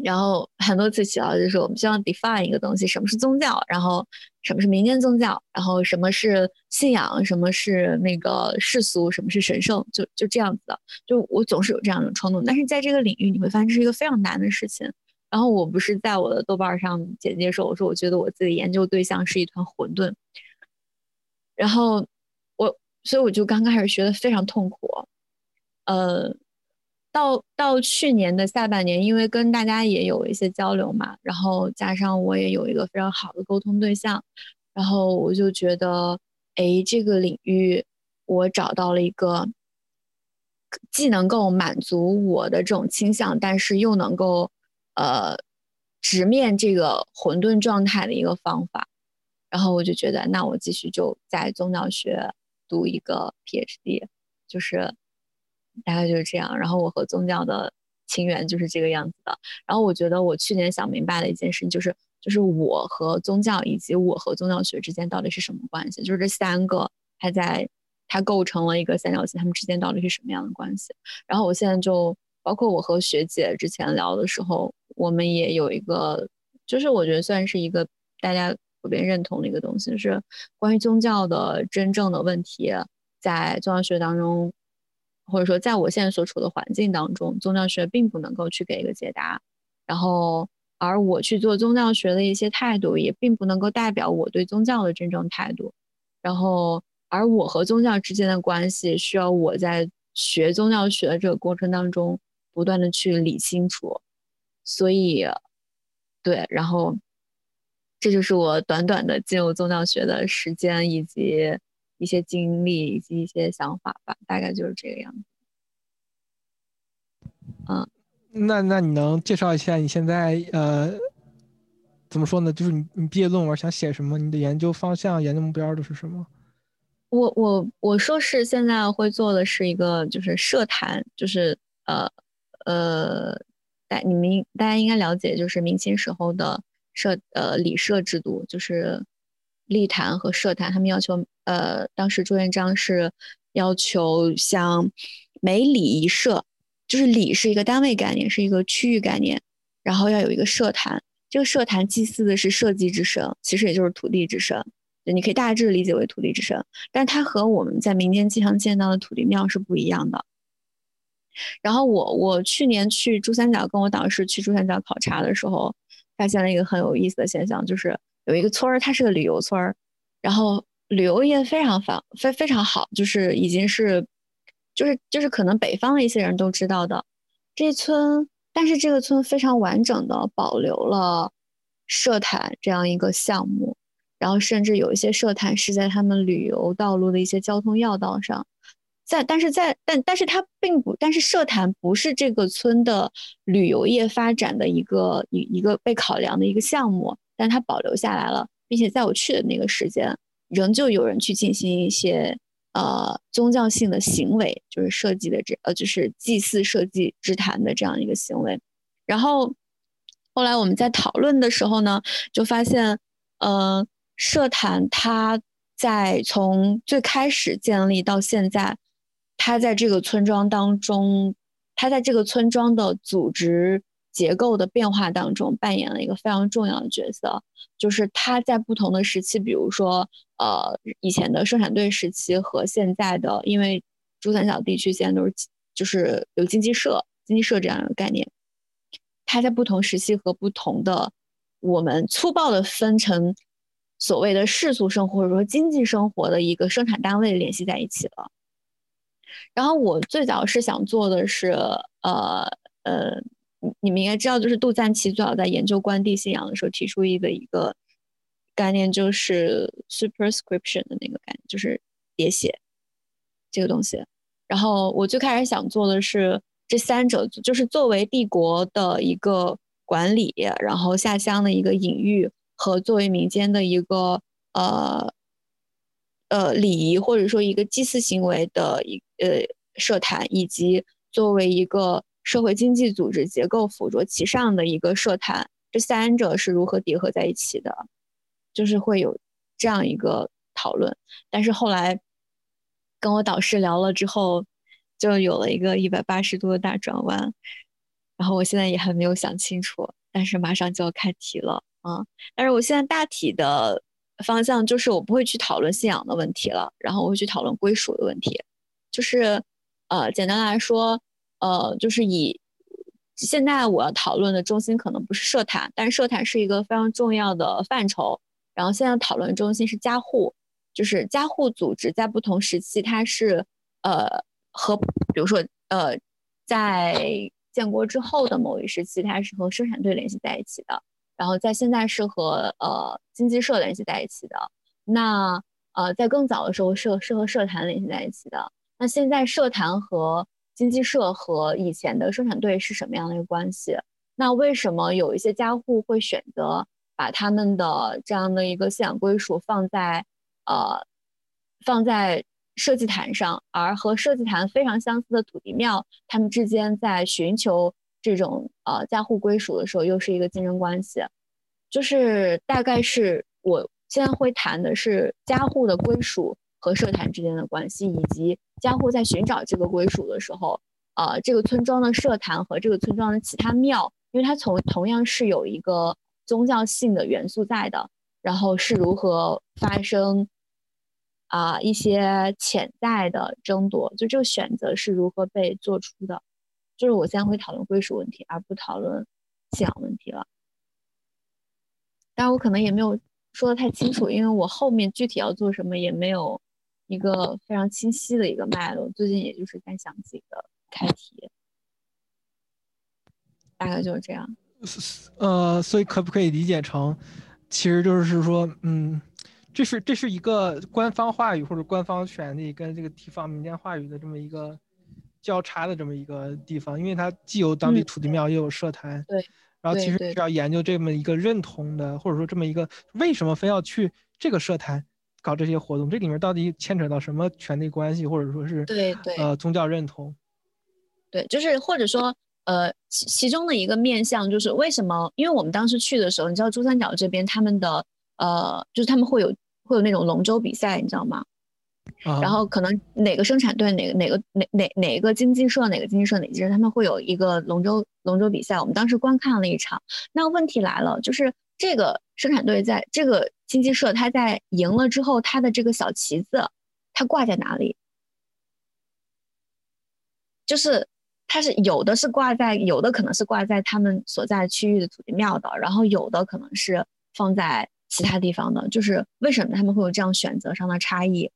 然后很多次提到就是我们需要 define 一个东西，什么是宗教，然后什么是民间宗教，然后什么是信仰，什么是那个世俗，什么是神圣，就就这样子的。就我总是有这样的冲动，但是在这个领域你会发现这是一个非常难的事情。然后我不是在我的豆瓣上简介说，我说我觉得我自己研究对象是一团混沌。然后我所以我就刚开始学的非常痛苦，呃。到到去年的下半年，因为跟大家也有一些交流嘛，然后加上我也有一个非常好的沟通对象，然后我就觉得，哎，这个领域我找到了一个既能够满足我的这种倾向，但是又能够呃直面这个混沌状态的一个方法，然后我就觉得，那我继续就在宗教学读一个 PhD，就是。大概就是这样，然后我和宗教的情缘就是这个样子的。然后我觉得我去年想明白的一件事情就是，就是我和宗教以及我和宗教学之间到底是什么关系？就是这三个它在它构成了一个三角形，它们之间到底是什么样的关系？然后我现在就包括我和学姐之前聊的时候，我们也有一个，就是我觉得算是一个大家普遍认同的一个东西，就是关于宗教的真正的问题，在宗教学当中。或者说，在我现在所处的环境当中，宗教学并不能够去给一个解答，然后，而我去做宗教学的一些态度，也并不能够代表我对宗教的真正态度，然后，而我和宗教之间的关系，需要我在学宗教学的这个过程当中，不断的去理清楚，所以，对，然后，这就是我短短的进入宗教学的时间以及。一些经历以及一些想法吧，大概就是这个样子。嗯，那那你能介绍一下你现在呃怎么说呢？就是你你毕业论文想写什么？你的研究方向、研究目标都是什么？我我我硕士现在会做的是一个就是社谈，就是呃呃大你们大家应该了解，就是明清时候的社呃礼社制度，就是。立坛和社坛，他们要求，呃，当时朱元璋是要求像每里一社，就是里是一个单位概念，是一个区域概念，然后要有一个社坛，这个社坛祭祀的是社稷之神，其实也就是土地之神，你可以大致理解为土地之神，但它和我们在民间经常见到的土地庙是不一样的。然后我我去年去珠三角跟我导师去珠三角考察的时候，发现了一个很有意思的现象，就是。有一个村儿，它是个旅游村儿，然后旅游业非常繁非非常好，就是已经是，就是就是可能北方的一些人都知道的这村，但是这个村非常完整的保留了社坛这样一个项目，然后甚至有一些社坛是在他们旅游道路的一些交通要道上，在但是在但但是它并不，但是社坛不是这个村的旅游业发展的一个一一个被考量的一个项目。但它保留下来了，并且在我去的那个时间，仍旧有人去进行一些呃宗教性的行为，就是设计的这呃就是祭祀设计之坛的这样一个行为。然后后来我们在讨论的时候呢，就发现，呃，社坛它在从最开始建立到现在，他在这个村庄当中，他在这个村庄的组织。结构的变化当中扮演了一个非常重要的角色，就是他在不同的时期，比如说，呃，以前的生产队时期和现在的，因为珠三角地区现在都是就是有经济社、经济社这样一个概念，他在不同时期和不同的我们粗暴的分成所谓的世俗生活或者说经济生活的一个生产单位联系在一起了。然后我最早是想做的是，呃呃。你们应该知道，就是杜赞奇最早在研究关帝信仰的时候提出一个一个概念，就是 superscription 的那个概念，就是叠写这个东西。然后我最开始想做的是这三者，就是作为帝国的一个管理，然后下乡的一个隐喻，和作为民间的一个呃呃礼仪或者说一个祭祀行为的一呃社坛，以及作为一个。社会经济组织结构辅着其上的一个社坛，这三者是如何叠合在一起的？就是会有这样一个讨论。但是后来跟我导师聊了之后，就有了一个一百八十度的大转弯。然后我现在也还没有想清楚，但是马上就要开题了啊。但是我现在大体的方向就是我不会去讨论信仰的问题了，然后我会去讨论归属的问题。就是呃，简单来说，呃，就是以现在我要讨论的中心可能不是社坛，但是社坛是一个非常重要的范畴。然后现在讨论中心是家户，就是家户组织在不同时期它是呃和比如说呃在。建国之后的某一时期，它是和生产队联系在一起的，然后在现在是和呃经济社联系在一起的。那呃在更早的时候是是和社团联系在一起的。那现在社坛和经济社和以前的生产队是什么样的一个关系？那为什么有一些家户会选择把他们的这样的一个信仰归属放在呃放在？设计坛上，而和设计坛非常相似的土地庙，他们之间在寻求这种呃家户归属的时候，又是一个竞争关系。就是大概是我现在会谈的是家户的归属和社坛之间的关系，以及家户在寻找这个归属的时候，呃，这个村庄的社坛和这个村庄的其他庙，因为它从同样是有一个宗教性的元素在的，然后是如何发生。啊，一些潜在的争夺，就这个选择是如何被做出的，就是我现在会讨论归属问题，而不讨论信仰问题了。但是我可能也没有说的太清楚，因为我后面具体要做什么也没有一个非常清晰的一个脉络。最近也就是在想自己的开题，大概就是这样。呃，所以可不可以理解成，其实就是说，嗯。这是这是一个官方话语或者官方权利跟这个地方民间话语的这么一个交叉的这么一个地方，因为它既有当地土地庙，又有社坛。对。然后其实是要研究这么一个认同的，或者说这么一个为什么非要去这个社坛搞这些活动，这里面到底牵扯到什么权利关系，或者说是对对呃宗教认同。对，就是或者说呃其其中的一个面向就是为什么？因为我们当时去的时候，你知道珠三角这边他们的呃就是他们会有。会有那种龙舟比赛，你知道吗？然后可能哪个生产队、哪个哪个哪哪哪个经济社、哪个经济社、哪个经济社，他们会有一个龙舟龙舟比赛。我们当时观看了一场。那问题来了，就是这个生产队在这个经济社，他在赢了之后，他的这个小旗子，它挂在哪里？就是它是有的是挂在，有的可能是挂在他们所在区域的土地庙的，然后有的可能是放在。其他地方的，就是为什么他们会有这样选择上的差异？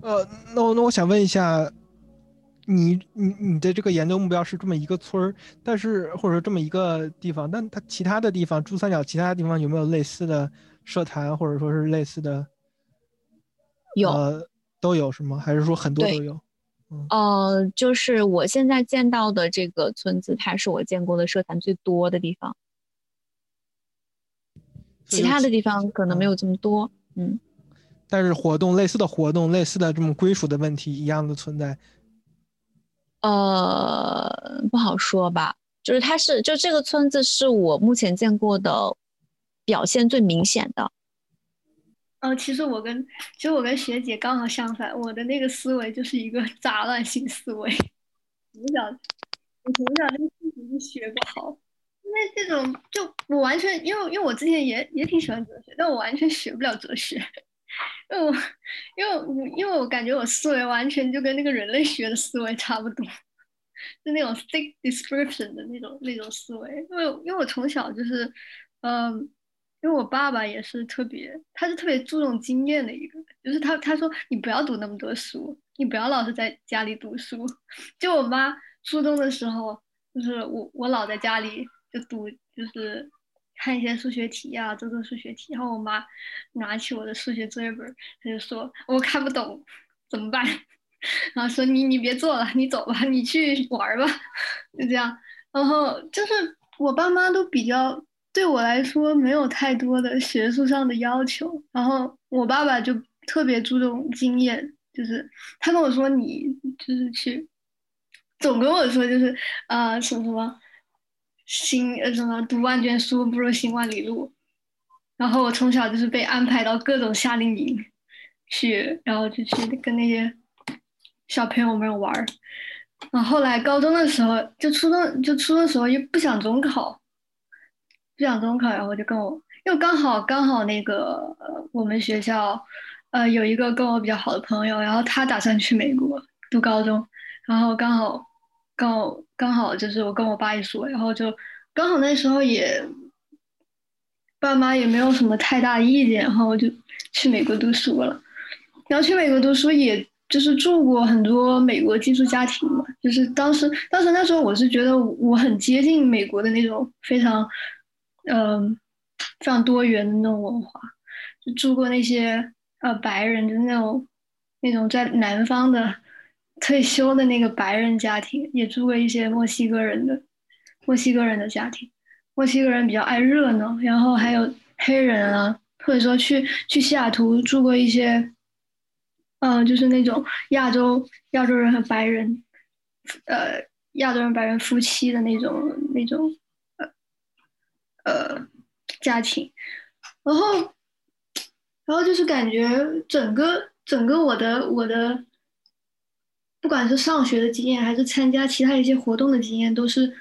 呃，那我那我想问一下，你你你的这个研究目标是这么一个村儿，但是或者说这么一个地方，但它其他的地方，珠三角其他地方有没有类似的社团，或者说是类似的？有，都有是吗？还是说很多都有？呃，就是我现在见到的这个村子，它是我见过的社团最多的地方。其他的地方可能没有这么多，嗯，但是活动类似的活动，类似的这种归属的问题一样的存在。呃，不好说吧，就是它是，就这个村子是我目前见过的表现最明显的。呃，其实我跟其实我跟学姐刚好相反，我的那个思维就是一个杂乱性思维。从小我从小那个事情就学不好。因为这种就我完全，因为因为我之前也也挺喜欢哲学，但我完全学不了哲学，因为我因为我因为我感觉我思维完全就跟那个人类学的思维差不多，就那种 thick description 的那种那种思维。因为因为我从小就是，嗯，因为我爸爸也是特别，他是特别注重经验的一个，就是他他说你不要读那么多书，你不要老是在家里读书。就我妈初中的时候，就是我我老在家里。就读就是看一些数学题呀，做做数学题。然后我妈拿起我的数学作业本，她就说我看不懂，怎么办？然后说你你别做了，你走吧，你去玩吧，就这样。然后就是我爸妈都比较对我来说没有太多的学术上的要求。然后我爸爸就特别注重经验，就是他跟我说你就是去，总跟我说就是啊什么什么。行呃什么读万卷书不如行万里路，然后我从小就是被安排到各种夏令营去，然后就去跟那些小朋友们玩儿，然后后来高中的时候，就初中就初中的时候又不想中考，不想中考，然后就跟我，因为刚好刚好那个我们学校，呃，有一个跟我比较好的朋友，然后他打算去美国读高中，然后刚好刚好刚好就是我跟我爸一说，然后就刚好那时候也爸妈也没有什么太大意见，然后我就去美国读书了，然后去美国读书也。就是住过很多美国寄宿家庭嘛，就是当时，当时那时候我是觉得我很接近美国的那种非常，嗯，非常多元的那种文化，就住过那些呃白人，就那种那种在南方的退休的那个白人家庭，也住过一些墨西哥人的墨西哥人的家庭，墨西哥人比较爱热闹，然后还有黑人啊，或者说去去西雅图住过一些。嗯，就是那种亚洲亚洲人和白人，呃，亚洲人白人夫妻的那种那种呃呃家庭，然后然后就是感觉整个整个我的我的，不管是上学的经验还是参加其他一些活动的经验，都是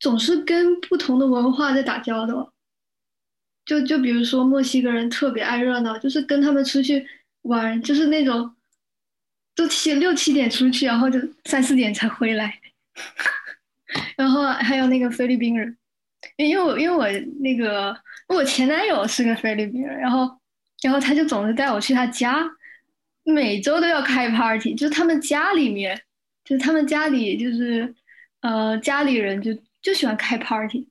总是跟不同的文化在打交道。就就比如说墨西哥人特别爱热闹，就是跟他们出去。玩就是那种，都七六七点出去，然后就三四点才回来。然后还有那个菲律宾人，因为我因为我那个我前男友是个菲律宾人，然后然后他就总是带我去他家，每周都要开 party，就是他们家里面，就是他们家里就是呃家里人就就喜欢开 party，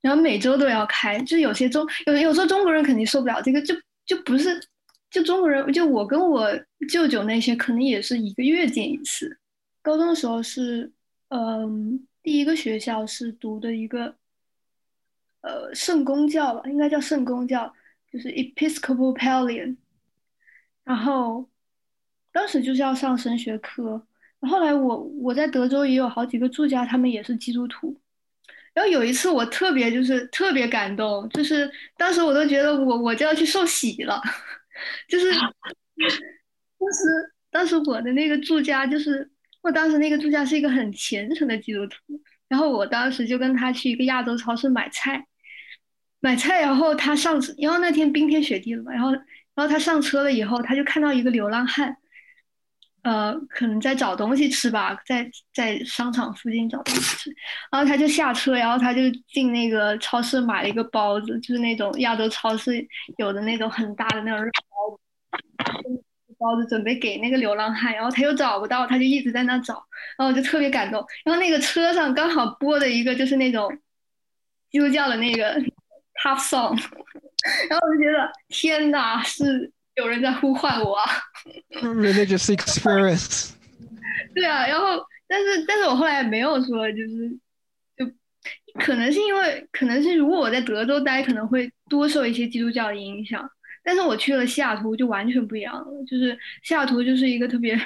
然后每周都要开，就有些中有有时候中国人肯定受不了这个，就就不是。就中国人，就我跟我舅舅那些，可能也是一个月见一次。高中的时候是，嗯，第一个学校是读的一个，呃，圣公教吧，应该叫圣公教，就是 Episcopalian。然后当时就是要上神学课。后来我我在德州也有好几个住家，他们也是基督徒。然后有一次我特别就是特别感动，就是当时我都觉得我我就要去受洗了。就是 当时，当时我的那个住家，就是我当时那个住家是一个很虔诚的基督徒。然后我当时就跟他去一个亚洲超市买菜，买菜。然后他上车，因为那天冰天雪地的嘛。然后，然后他上车了以后，他就看到一个流浪汉，呃，可能在找东西吃吧，在在商场附近找东西吃。然后他就下车，然后他就进那个超市买了一个包子，就是那种亚洲超市有的那种很大的那种。包子包子准备给那个流浪汉，然后他又找不到，他就一直在那找，然后我就特别感动。然后那个车上刚好播的一个就是那种基督教的那个 Top Song，然后我就觉得天哪，是有人在呼唤我。Religious experience。对啊，然后但是但是我后来没有说就是就可能是因为可能是如果我在德州待，可能会多受一些基督教的影响。但是我去了西雅图就完全不一样了，就是西雅图就是一个特别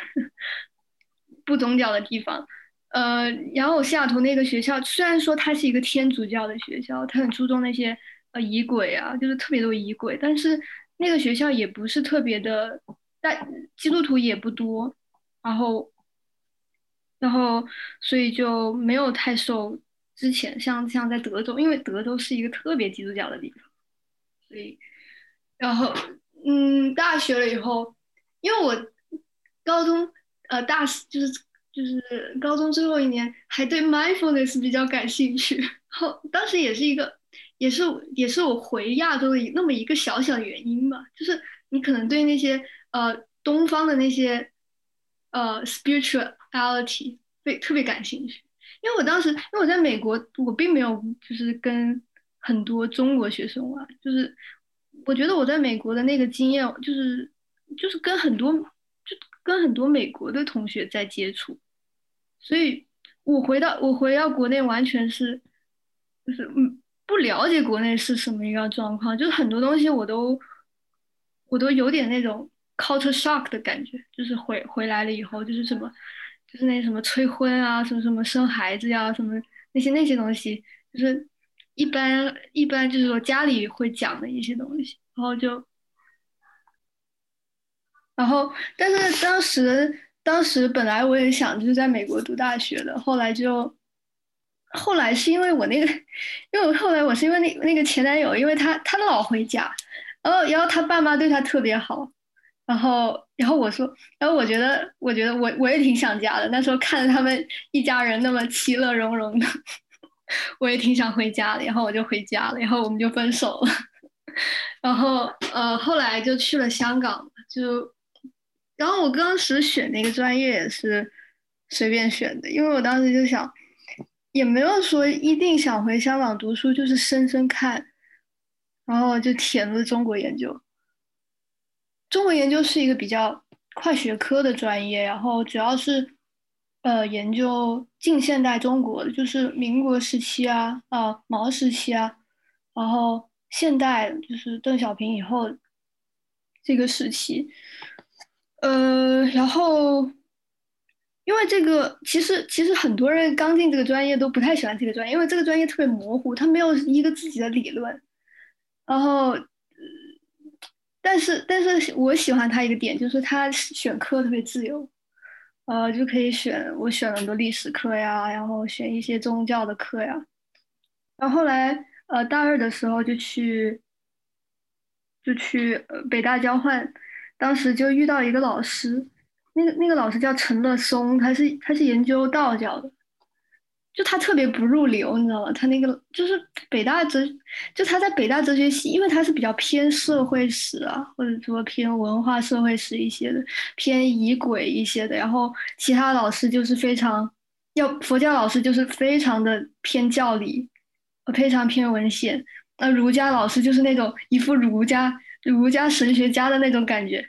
不宗教的地方，呃，然后西雅图那个学校虽然说它是一个天主教的学校，它很注重那些呃仪轨啊，就是特别多仪轨，但是那个学校也不是特别的，但基督徒也不多，然后然后所以就没有太受之前像像在德州，因为德州是一个特别基督教的地方，所以。然后，嗯，大学了以后，因为我高中呃大就是就是高中最后一年还对 mindfulness 比较感兴趣，然后当时也是一个也是也是我回亚洲的那么一个小小原因吧，就是你可能对那些呃东方的那些呃 spirituality 对特别感兴趣，因为我当时因为我在美国，我并没有就是跟很多中国学生玩，就是。我觉得我在美国的那个经验，就是就是跟很多就跟很多美国的同学在接触，所以我回到我回到国内完全是就是嗯不了解国内是什么一个状况，就是很多东西我都我都有点那种 culture shock 的感觉，就是回回来了以后就是什么就是那什么催婚啊，什么什么生孩子呀，什么那些那些东西，就是。一般一般就是说家里会讲的一些东西，然后就，然后但是当时当时本来我也想就是在美国读大学的，后来就，后来是因为我那个，因为我后来我是因为那那个前男友，因为他他老回家，然后然后他爸妈对他特别好，然后然后我说，然后我觉得我觉得我我也挺想家的，那时候看着他们一家人那么其乐融融的，我也挺想回家的，然后我就回家了，然后我们就分手了，然后呃后来就去了香港，就。然后我当时选那个专业也是随便选的，因为我当时就想，也没有说一定想回香港读书，就是深深看，然后就填了中国研究。中国研究是一个比较跨学科的专业，然后主要是呃研究近现代中国的，就是民国时期啊，啊毛时期啊，然后现代就是邓小平以后这个时期。呃，然后，因为这个，其实其实很多人刚进这个专业都不太喜欢这个专业，因为这个专业特别模糊，它没有一个自己的理论。然后，但是但是我喜欢它一个点，就是它选课特别自由，呃，就可以选，我选了很多历史课呀，然后选一些宗教的课呀。然后后来，呃，大二的时候就去，就去呃北大交换。当时就遇到一个老师，那个那个老师叫陈乐松，他是他是研究道教的，就他特别不入流，你知道吗？他那个就是北大哲，就他在北大哲学系，因为他是比较偏社会史啊，或者说偏文化社会史一些的，偏仪轨一些的。然后其他老师就是非常要佛教老师就是非常的偏教理，非常偏文献。那儒家老师就是那种一副儒家。儒家神学家的那种感觉，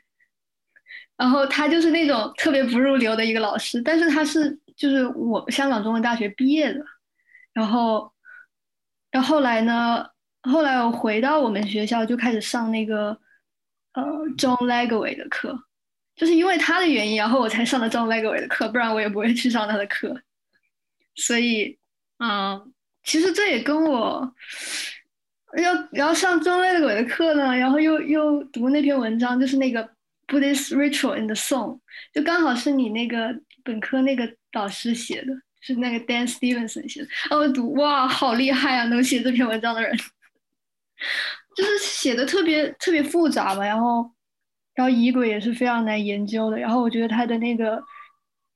然后他就是那种特别不入流的一个老师，但是他是就是我香港中文大学毕业的，然后，然后来呢，后来我回到我们学校就开始上那个呃 John Legway 的课，就是因为他的原因，然后我才上的 John Legway 的课，不然我也不会去上他的课，所以，嗯，其实这也跟我。要然后上中类的鬼的课呢，然后又又读那篇文章，就是那个 Buddhist Ritual in the Song，就刚好是你那个本科那个导师写的，是那个 Dan Stevenson 写的。然后读哇，好厉害啊，能写这篇文章的人，就是写的特别特别复杂嘛。然后然后仪轨也是非常难研究的。然后我觉得他的那个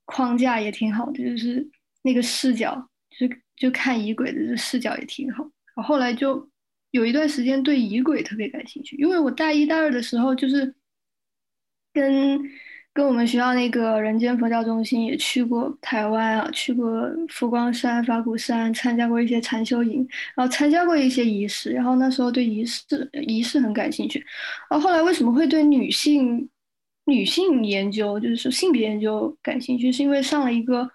框架也挺好的，就是那个视角，就就看仪轨的这视角也挺好。我后后来就。有一段时间对仪轨特别感兴趣，因为我大一、大二的时候就是跟跟我们学校那个人间佛教中心也去过台湾啊，去过佛光山、法鼓山，参加过一些禅修营，然后参加过一些仪式，然后那时候对仪式仪式很感兴趣。然后后来为什么会对女性女性研究，就是说性别研究感兴趣，是因为上了一个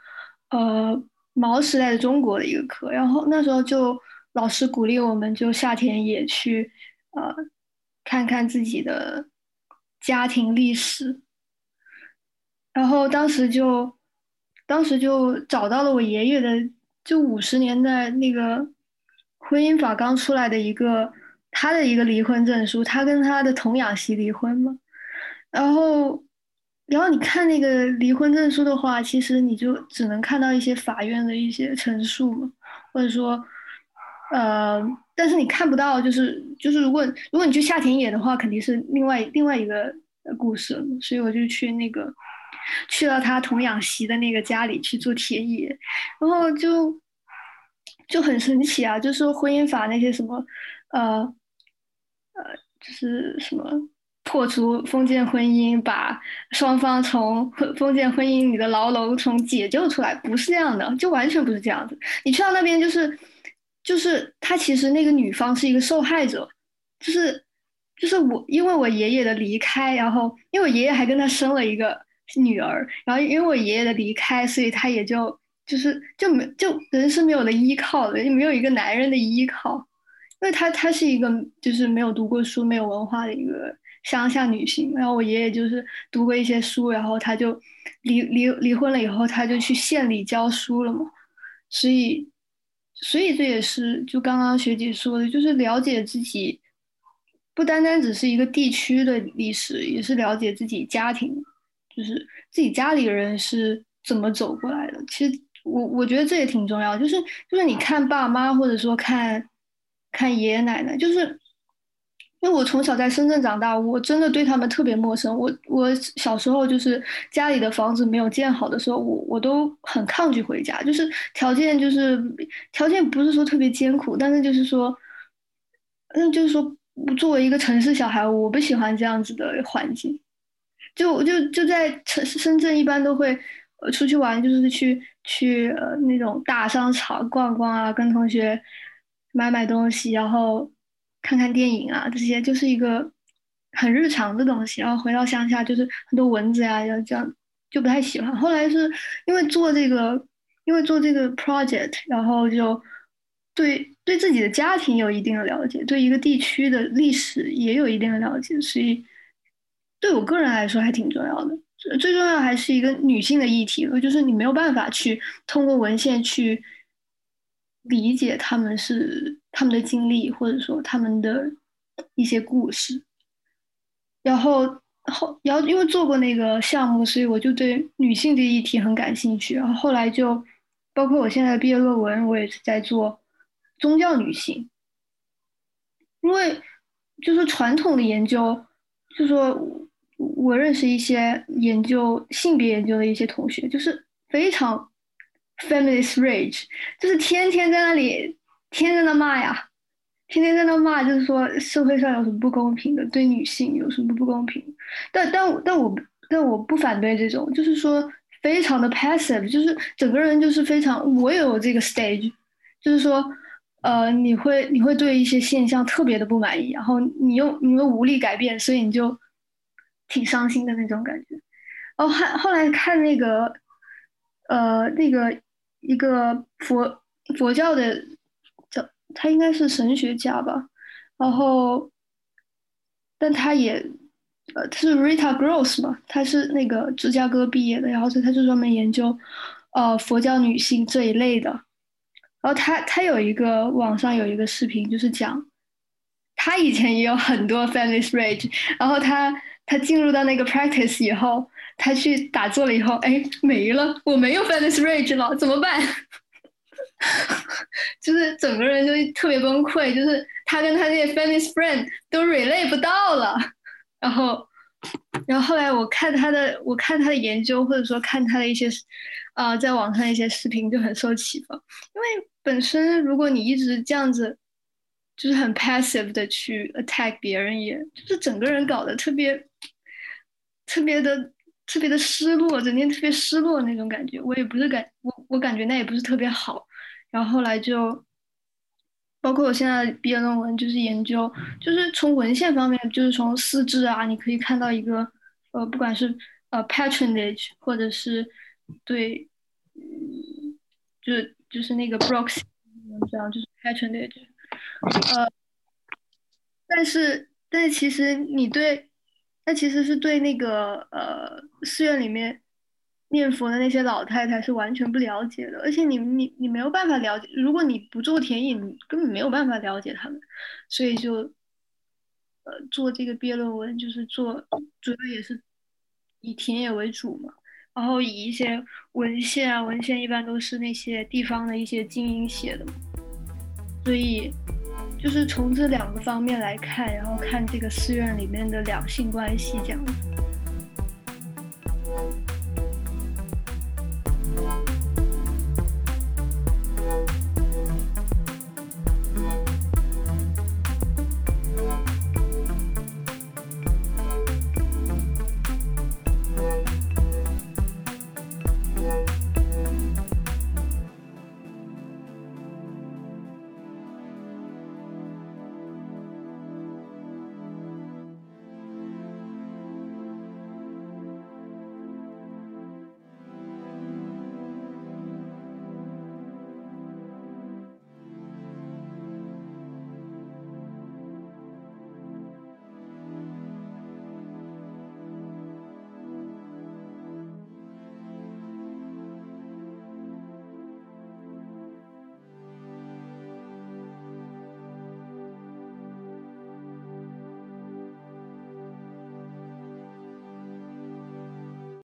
呃毛时代的中国的一个课，然后那时候就。老师鼓励我们，就夏天也去，呃，看看自己的家庭历史。然后当时就，当时就找到了我爷爷的，就五十年代那个婚姻法刚出来的一个他的一个离婚证书，他跟他的童养媳离婚嘛。然后，然后你看那个离婚证书的话，其实你就只能看到一些法院的一些陈述嘛，或者说。呃，但是你看不到，就是就是，如果如果你去下田野的话，肯定是另外另外一个故事。所以我就去那个去了他童养媳的那个家里去做田野，然后就就很神奇啊，就是婚姻法那些什么，呃呃，就是什么破除封建婚姻，把双方从封建婚姻里的牢笼从解救出来，不是这样的，就完全不是这样子。你去到那边就是。就是他其实那个女方是一个受害者，就是就是我因为我爷爷的离开，然后因为我爷爷还跟他生了一个女儿，然后因为我爷爷的离开，所以他也就就是就没就人是没有了依靠的，就没有一个男人的依靠，因为他他是一个就是没有读过书、没有文化的一个乡下女性，然后我爷爷就是读过一些书，然后他就离离离婚了以后，他就去县里教书了嘛，所以。所以这也是就刚刚学姐说的，就是了解自己，不单单只是一个地区的历史，也是了解自己家庭，就是自己家里人是怎么走过来的。其实我我觉得这也挺重要，就是就是你看爸妈或者说看看爷爷奶奶，就是因为我从小在深圳长大，我真的对他们特别陌生。我我小时候就是家里的房子没有建好的时候，我我都很抗拒回家，就是条件就是条件不是说特别艰苦，但是就是说，嗯，就是说。作为一个城市小孩，我不喜欢这样子的环境。就就就在城深圳，一般都会出去玩，就是去去呃那种大商场逛逛啊，跟同学买买东西，然后看看电影啊，这些就是一个很日常的东西。然后回到乡下，就是很多蚊子呀，要这样就不太喜欢。后来是因为做这个，因为做这个 project，然后就。对对自己的家庭有一定的了解，对一个地区的历史也有一定的了解，所以对我个人来说还挺重要的。最重要还是一个女性的议题，就是你没有办法去通过文献去理解他们是他们的经历，或者说他们的一些故事。然后后然后因为做过那个项目，所以我就对女性这一题很感兴趣。然后后来就包括我现在的毕业论文，我也是在做。宗教女性，因为就是传统的研究，就说我认识一些研究性别研究的一些同学，就是非常 feminist rage，就是天天在那里天天在那骂呀，天天在那骂，就是说社会上有什么不公平的，对女性有什么不公平。但但但我但我不反对这种，就是说非常的 passive，就是整个人就是非常我也有这个 stage，就是说。呃，你会你会对一些现象特别的不满意，然后你又你又无力改变，所以你就挺伤心的那种感觉。哦，还后来看那个呃那个一个佛佛教的他应该是神学家吧，然后但他也呃他是 Rita Gross 嘛，他是那个芝加哥毕业的，然后他他就专门研究呃佛教女性这一类的。然后他他有一个网上有一个视频，就是讲他以前也有很多 feminist rage，然后他他进入到那个 practice 以后，他去打坐了以后，哎没了，我没有 feminist rage 了，怎么办？就是整个人就特别崩溃，就是他跟他那些 feminist friend 都 relate 不到了。然后，然后后来我看他的，我看他的研究，或者说看他的一些啊，在网上一些视频，就很受启发，因为。本身，如果你一直这样子，就是很 passive 的去 attack 别人，也就是整个人搞得特别、特别的、特别的失落，整天特别失落那种感觉。我也不是感我，我感觉那也不是特别好。然后后来就，包括我现在毕业论文，就是研究，就是从文献方面，就是从四肢啊，你可以看到一个，呃，不管是呃 patronage，或者是对，就。就是那个 Brooks，这样就是 patronage，呃，但是但是其实你对，那其实是对那个呃寺院里面念佛的那些老太太是完全不了解的，而且你你你没有办法了解，如果你不做田野，你根本没有办法了解他们，所以就呃做这个毕业论文就是做主要也是以田野为主嘛。然后以一些文献啊，文献一般都是那些地方的一些精英写的嘛，所以就是从这两个方面来看，然后看这个寺院里面的两性关系这样子。you